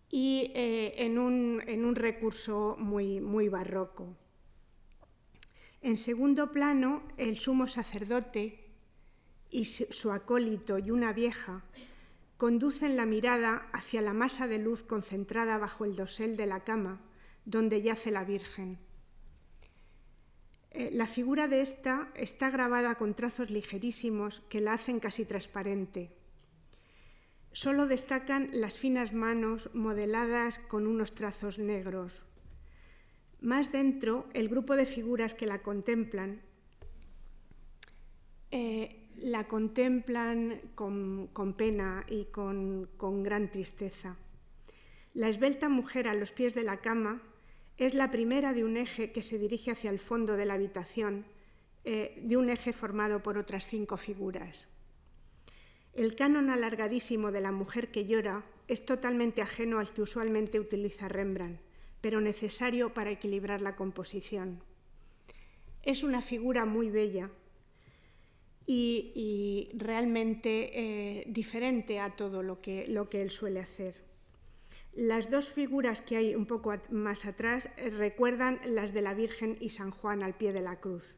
[SPEAKER 1] y eh, en, un, recurso muy, muy barroco. En segundo plano, el sumo sacerdote y su acólito y una vieja conducen la mirada hacia la masa de luz concentrada bajo el dosel de la cama, donde yace la Virgen. Eh, la figura de esta está grabada con trazos ligerísimos que la hacen casi transparente. Solo destacan las finas manos modeladas con unos trazos negros. Más dentro, el grupo de figuras que la contemplan eh, la contemplan con, pena y con gran tristeza. La esbelta mujer a los pies de la cama es la primera de un eje que se dirige hacia el fondo de la habitación, eh, de un eje formado por otras cinco figuras. El canon alargadísimo de la mujer que llora es totalmente ajeno al que usualmente utiliza Rembrandt, pero necesario para equilibrar la composición. Es una figura muy bella y, realmente eh, diferente a todo lo que, lo que él suele hacer. Las dos figuras que hay un poco más atrás eh, recuerdan las de la Virgen y San Juan al pie de la cruz.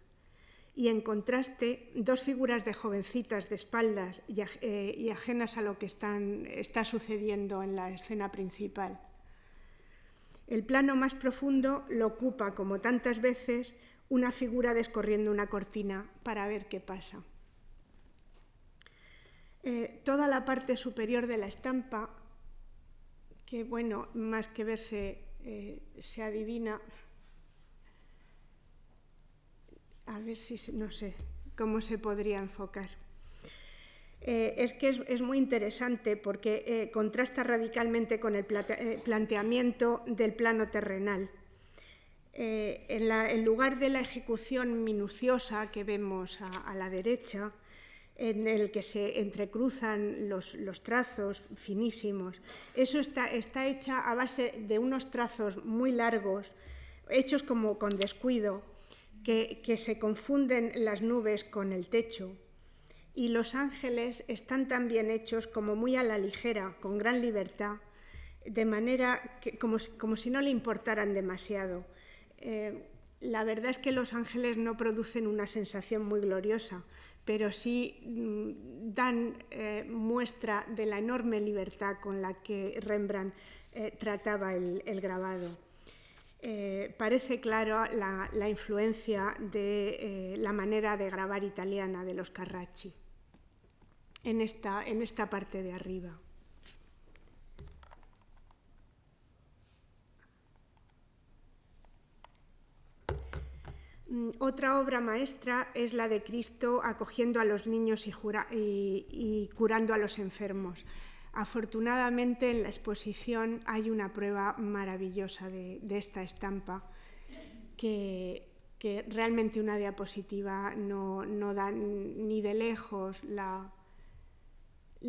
[SPEAKER 1] Y en contraste, dos figuras de jovencitas de espaldas y, eh, ajenas a lo que está sucediendo en la escena principal. El plano más profundo lo ocupa, como tantas veces, una figura descorriendo una cortina para ver qué pasa. Eh, toda la parte superior de la estampa que, bueno, más que verse, eh, se adivina. A ver si, no sé, cómo se podría enfocar. Eh, es que es, muy interesante porque eh, contrasta radicalmente con el planteamiento del plano terrenal. En, lugar de la ejecución minuciosa que vemos a la derecha, en el que se entrecruzan los, trazos finísimos. Eso está, está, hecha a base de unos trazos muy largos, hechos como con descuido, que, se confunden las nubes con el techo. Y los ángeles están también hechos como muy a la ligera, con gran libertad, de manera que, como, si no le importaran demasiado. Eh, la verdad es que los ángeles no producen una sensación muy gloriosa, pero sí mm, dan eh, muestra de la enorme libertad con la que Rembrandt eh, trataba el, grabado. Eh, parece claro la, la influencia de la manera de grabar italiana de los Carracci en esta, en esta parte de arriba. Otra obra maestra es la de Cristo acogiendo a los niños y, curando a los enfermos. Afortunadamente en la exposición hay una prueba maravillosa de, esta estampa que, realmente una diapositiva no, da ni de lejos la,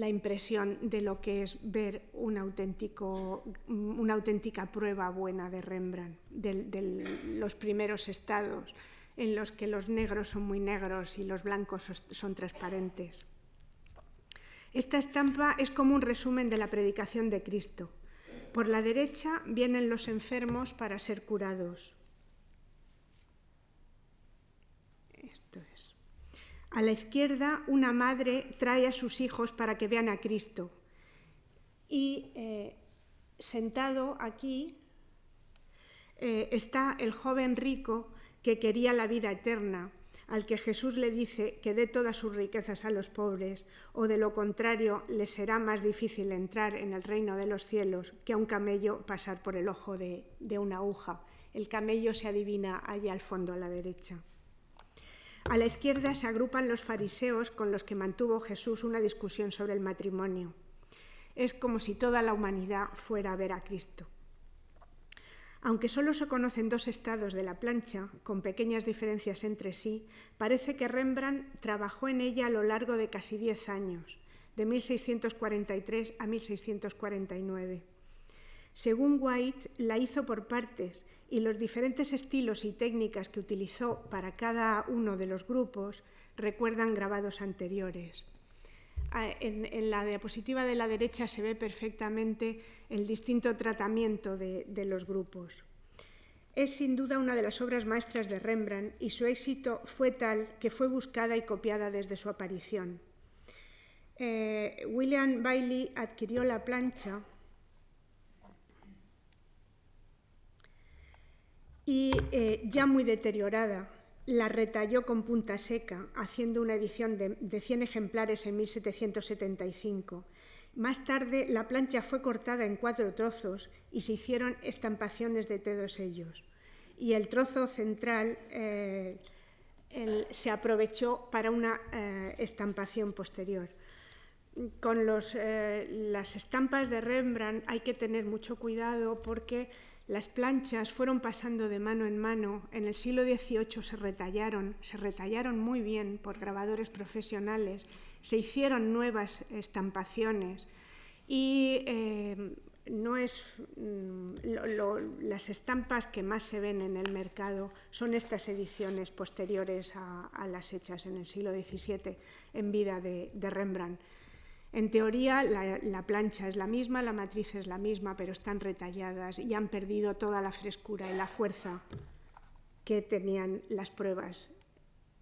[SPEAKER 1] impresión de lo que es ver auténtico, una auténtica prueba buena de Rembrandt, de los primeros estados en los que los negros son muy negros y los blancos son transparentes. Esta estampa es como un resumen de la predicación de Cristo. Por la derecha vienen los enfermos para ser curados. Esto es. A la izquierda, una madre trae a sus hijos para que vean a Cristo. Y eh, sentado aquí eh, está el joven rico que quería la vida eterna, al que Jesús le dice que dé todas sus riquezas a los pobres, o de lo contrario le será más difícil entrar en el reino de los cielos que a un camello pasar por el ojo de, de una aguja. El camello se adivina allá al fondo a la derecha. A la izquierda se agrupan los fariseos con los que mantuvo Jesús una discusión sobre el matrimonio. Es como si toda la humanidad fuera a ver a Cristo. Aunque solo se conocen dos estados de la plancha, con pequeñas diferencias entre sí, parece que Rembrandt trabajó en ella a lo largo de casi diez años, de 1643 a 1649. Según White, la hizo por partes y los diferentes estilos y técnicas que utilizó para cada uno de los grupos recuerdan grabados anteriores en, la diapositiva de la derecha se ve perfectamente el distinto tratamiento de, los grupos. Es sin duda una de las obras maestras de Rembrandt y su éxito fue tal que fue buscada y copiada desde su aparición. Eh, William Bailey adquirió la plancha y eh, ya muy deteriorada, la retalló con punta seca, haciendo una edición de, 100 ejemplares en 1775. Más tarde, la plancha fue cortada en cuatro trozos y se hicieron estampaciones de todos ellos. Y el trozo central eh, se aprovechó para una eh, estampación posterior. Con eh, las estampas de Rembrandt hay que tener mucho cuidado porque las planchas fueron pasando de mano en mano. En el siglo XVIII se retallaron, se retallaron muy bien por grabadores profesionales, se hicieron nuevas estampaciones y eh, no es mm, las estampas que más se ven en el mercado son estas ediciones posteriores a, las hechas en el siglo XVII en vida de Rembrandt. En teoría la, plancha es la misma, la matriz es la misma, pero están retalladas y han perdido toda la frescura y la fuerza que tenían las pruebas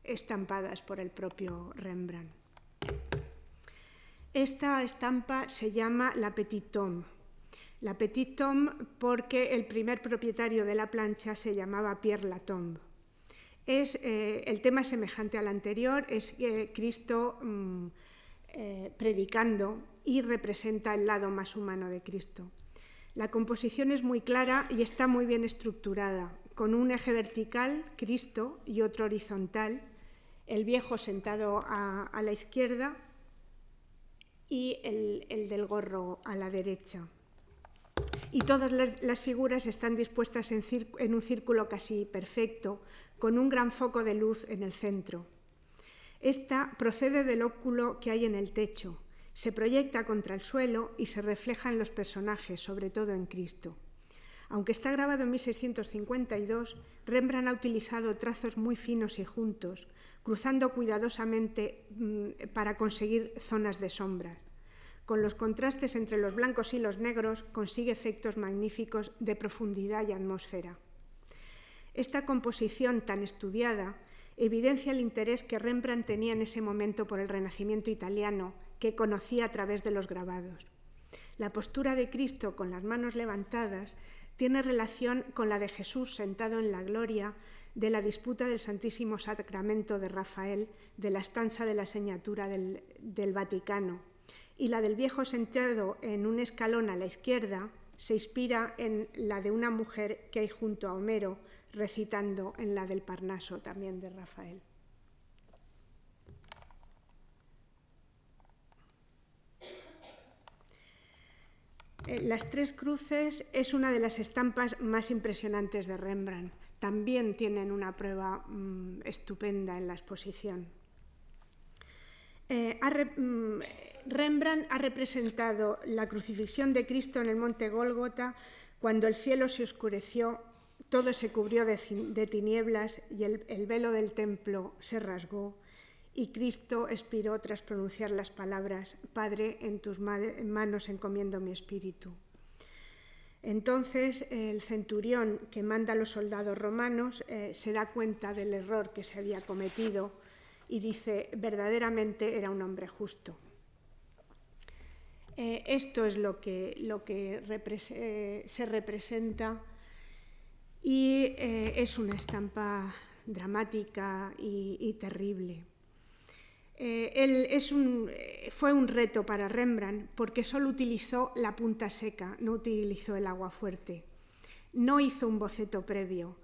[SPEAKER 1] estampadas por el propio Rembrandt. Esta estampa se llama la Petit Tom. La Petit Tom porque el primer propietario de la plancha se llamaba Pierre Latombe. Es, eh, el tema es semejante al anterior, es que Cristo mm, eh, predicando y representa el lado más humano de Cristo. La composición es muy clara y está muy bien estructurada, con un eje vertical, Cristo, y otro horizontal, el viejo sentado a, la izquierda y el, del gorro a la derecha. Y todas las, figuras están dispuestas en un círculo casi perfecto, con un gran foco de luz en el centro. Esta procede del óculo que hay en el techo, se proyecta contra el suelo y se refleja en los personajes, sobre todo en Cristo. Aunque está grabado en 1652, Rembrandt ha utilizado trazos muy finos y juntos, cruzando cuidadosamente mm, para conseguir zonas de sombra. Con los contrastes entre los blancos y los negros consigue efectos magníficos de profundidad y atmósfera. Esta composición tan estudiada evidencia el interés que Rembrandt tenía en ese momento por el Renacimiento italiano, que conocía a través de los grabados. La postura de Cristo con las manos levantadas tiene relación con la de Jesús sentado en la gloria de la disputa del Santísimo Sacramento de Rafael de la estanza de la señatura del, del Vaticano y la del viejo sentado en un escalón a la izquierda se inspira en la de una mujer que hay junto a Homero recitando en la del Parnaso también de Rafael. Eh, las Tres Cruces es una de las estampas más impresionantes de Rembrandt. También tienen una prueba mm, estupenda en la exposición. Eh, mm, Rembrandt ha representado la crucifixión de Cristo en el monte Gólgota cuando el cielo se oscureció todo se cubrió de, tinieblas y el, velo del templo se rasgó y Cristo expiró tras pronunciar las palabras, Padre, en tus manos encomiendo mi espíritu. Entonces el centurión que manda a los soldados romanos eh, se da cuenta del error que se había cometido y dice, verdaderamente era un hombre justo. Eh, esto es lo que, eh, se representa y eh, es una estampa dramática y, terrible. Él es un, fue un reto para Rembrandt porque solo utilizó la punta seca, no utilizó el agua fuerte. No hizo un boceto previo.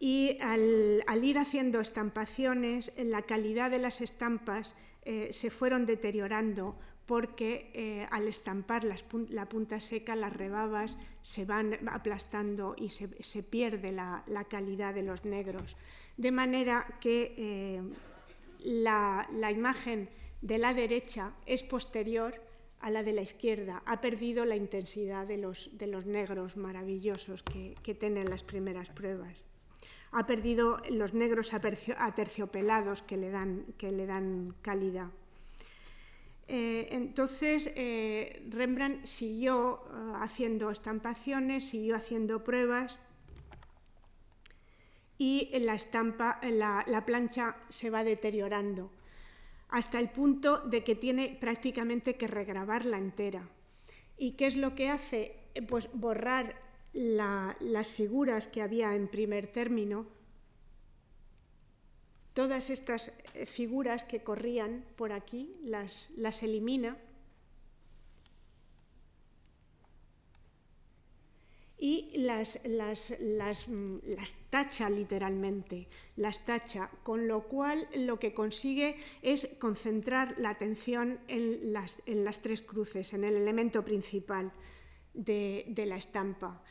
[SPEAKER 1] Y al ir haciendo estampaciones, la calidad de las estampas se fueron deteriorando porque eh, al estampar la punta seca las rebabas se van aplastando y se, pierde la, calidad de los negros. De manera que eh, la, imagen de la derecha es posterior a la de la izquierda, ha perdido la intensidad de los, negros maravillosos que, tienen las primeras pruebas. Ha perdido los negros aterciopelados que le dan calidad. Eh, entonces, eh, Rembrandt siguió eh, haciendo estampaciones, siguió haciendo pruebas y la, estampa, la, plancha se va deteriorando hasta el punto de que tiene prácticamente que regrabarla entera. ¿Y qué es lo que hace? Pues borrar las figuras que había en primer término todas estas eh, figuras que corrían por aquí, las, las elimina y las, las, mm, las, tacha literalmente, las tacha, con lo cual lo que consigue es concentrar la atención en las, en las tres cruces, en el elemento principal de, de la estampa.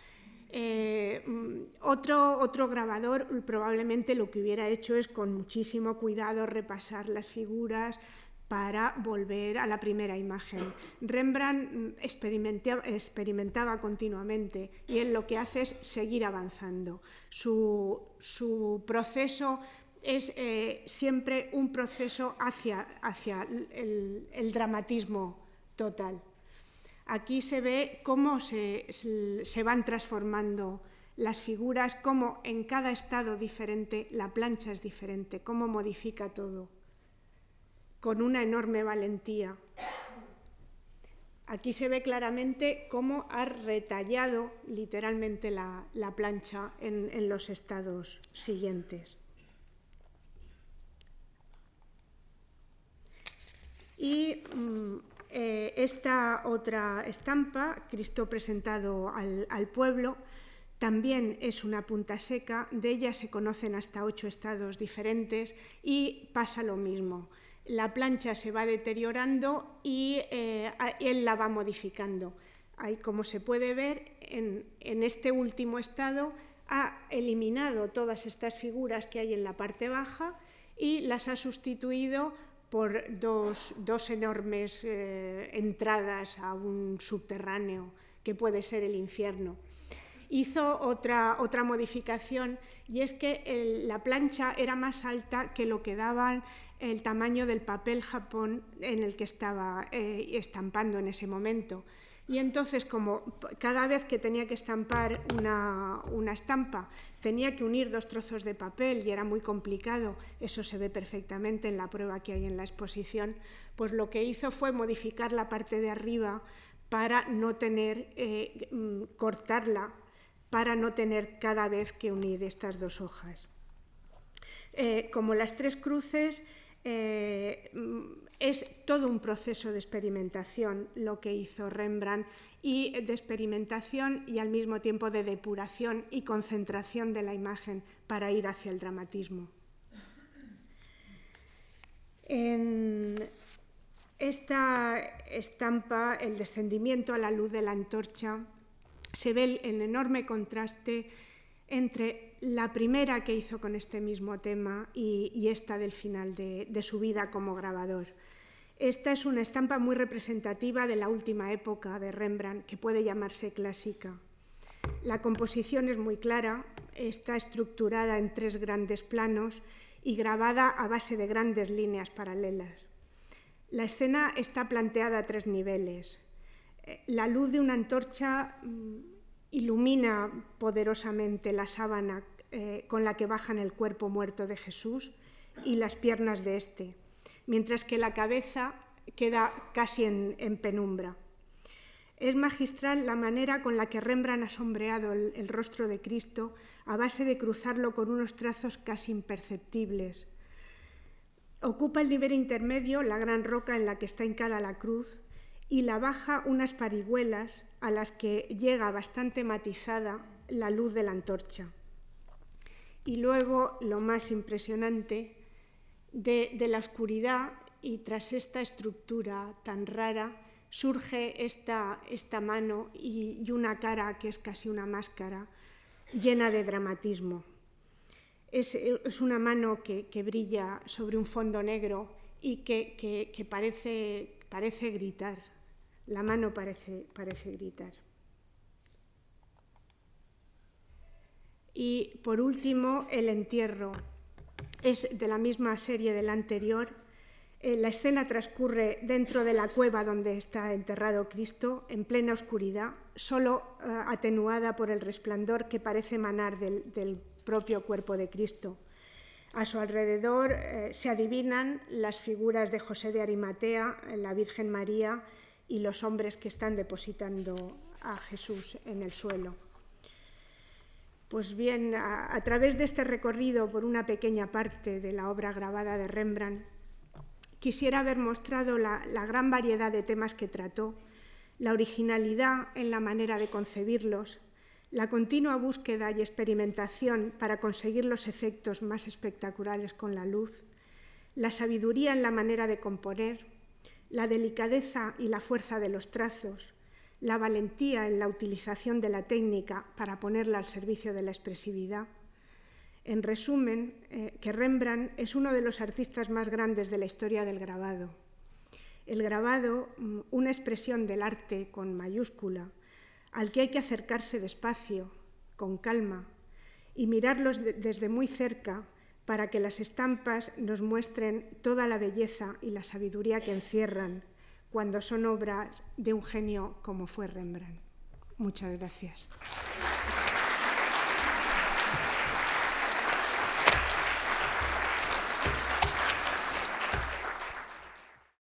[SPEAKER 1] Eh, mm, otro, otro grabador probablemente lo que hubiera hecho es con muchísimo cuidado repasar las figuras para volver a la primera imagen. Rembrandt mm, experimentaba, continuamente y él lo que hace es seguir avanzando. Su, su proceso es eh, siempre un proceso hacia, hacia el dramatismo total. Aquí se ve cómo se, van transformando las figuras, cómo en cada estado diferente la plancha es diferente, cómo modifica todo, con una enorme valentía. Aquí se ve claramente cómo ha retallado literalmente la, plancha en, los estados siguientes. Y mm, eh, esta otra estampa, Cristo presentado al, pueblo, también es una punta seca, de ella se conocen hasta ocho estados diferentes y pasa lo mismo. La plancha se va deteriorando y eh, él la va modificando. Ahí, como se puede ver, en, en este último estado ha eliminado todas estas figuras que hay en la parte baja y las ha sustituido por dos, enormes eh, entradas a un subterráneo que puede ser el infierno. Hizo otra, otra modificación y es que la plancha era más alta que lo que daba el tamaño del papel Japón en el que estaba eh, estampando en ese momento. Y entonces, como cada vez que tenía que estampar una, estampa, tenía que unir dos trozos de papel y era muy complicado, eso se ve perfectamente en la prueba que hay en la exposición, pues lo que hizo fue modificar la parte de arriba para no tener, eh, mm, cortarla, para no tener cada vez que unir estas dos hojas. Eh, como las tres cruces, eh, es todo un proceso de experimentación lo que hizo Rembrandt y de experimentación y al mismo tiempo de depuración y concentración de la imagen para ir hacia el dramatismo. En esta estampa, el descendimiento a la luz de la antorcha, se ve el enorme contraste entre la primera que hizo con este mismo tema y, esta del final de su vida como grabador. Esta es una estampa muy representativa de la última época de Rembrandt, que puede llamarse clásica. La composición es muy clara, está estructurada en tres grandes planos y grabada a base de grandes líneas paralelas. La escena está planteada a tres niveles. Eh, la luz de una antorcha mm, ilumina poderosamente la sábana eh, con la que bajan el cuerpo muerto de Jesús y las piernas de éste mientras que la cabeza queda casi en, penumbra. Es magistral la manera con la que Rembrandt ha sombreado el, el rostro de Cristo a base de cruzarlo con unos trazos casi imperceptibles. Ocupa el nivel intermedio la gran roca en la que está hincada la cruz y la baja unas parihuelas a las que llega bastante matizada la luz de la antorcha. Y luego lo más impresionante de, la oscuridad y tras esta estructura tan rara surge esta, esta mano y, una cara que es casi una máscara llena de dramatismo. Es, una mano que, brilla sobre un fondo negro y que, parece gritar. La mano parece, parece gritar. Y por último, el entierro. Es de la misma serie del anterior. Eh, la escena transcurre dentro de la cueva donde está enterrado Cristo, en plena oscuridad, solo eh, atenuada por el resplandor que parece emanar del, del, propio cuerpo de Cristo. A su alrededor eh, se adivinan las figuras de José de Arimatea, la Virgen María y los hombres que están depositando a Jesús en el suelo. Pues bien, a, través de este recorrido por una pequeña parte de la obra grabada de Rembrandt, quisiera haber mostrado la, gran variedad de temas que trató, la originalidad en la manera de concebirlos, la continua búsqueda y experimentación para conseguir los efectos más espectaculares con la luz, la sabiduría en la manera de componer, la delicadeza y la fuerza de los trazos, la valentía en la utilización de la técnica para ponerla al servicio de la expresividad. En resumen, eh, que Rembrandt es uno de los artistas más grandes de la historia del grabado. El grabado, mm, una expresión del arte con mayúscula, al que hay que acercarse despacio, con calma, y mirarlos de desde muy cerca para que las estampas nos muestren toda la belleza y la sabiduría que encierran cuando son obras de un genio como fue Rembrandt. Muchas gracias.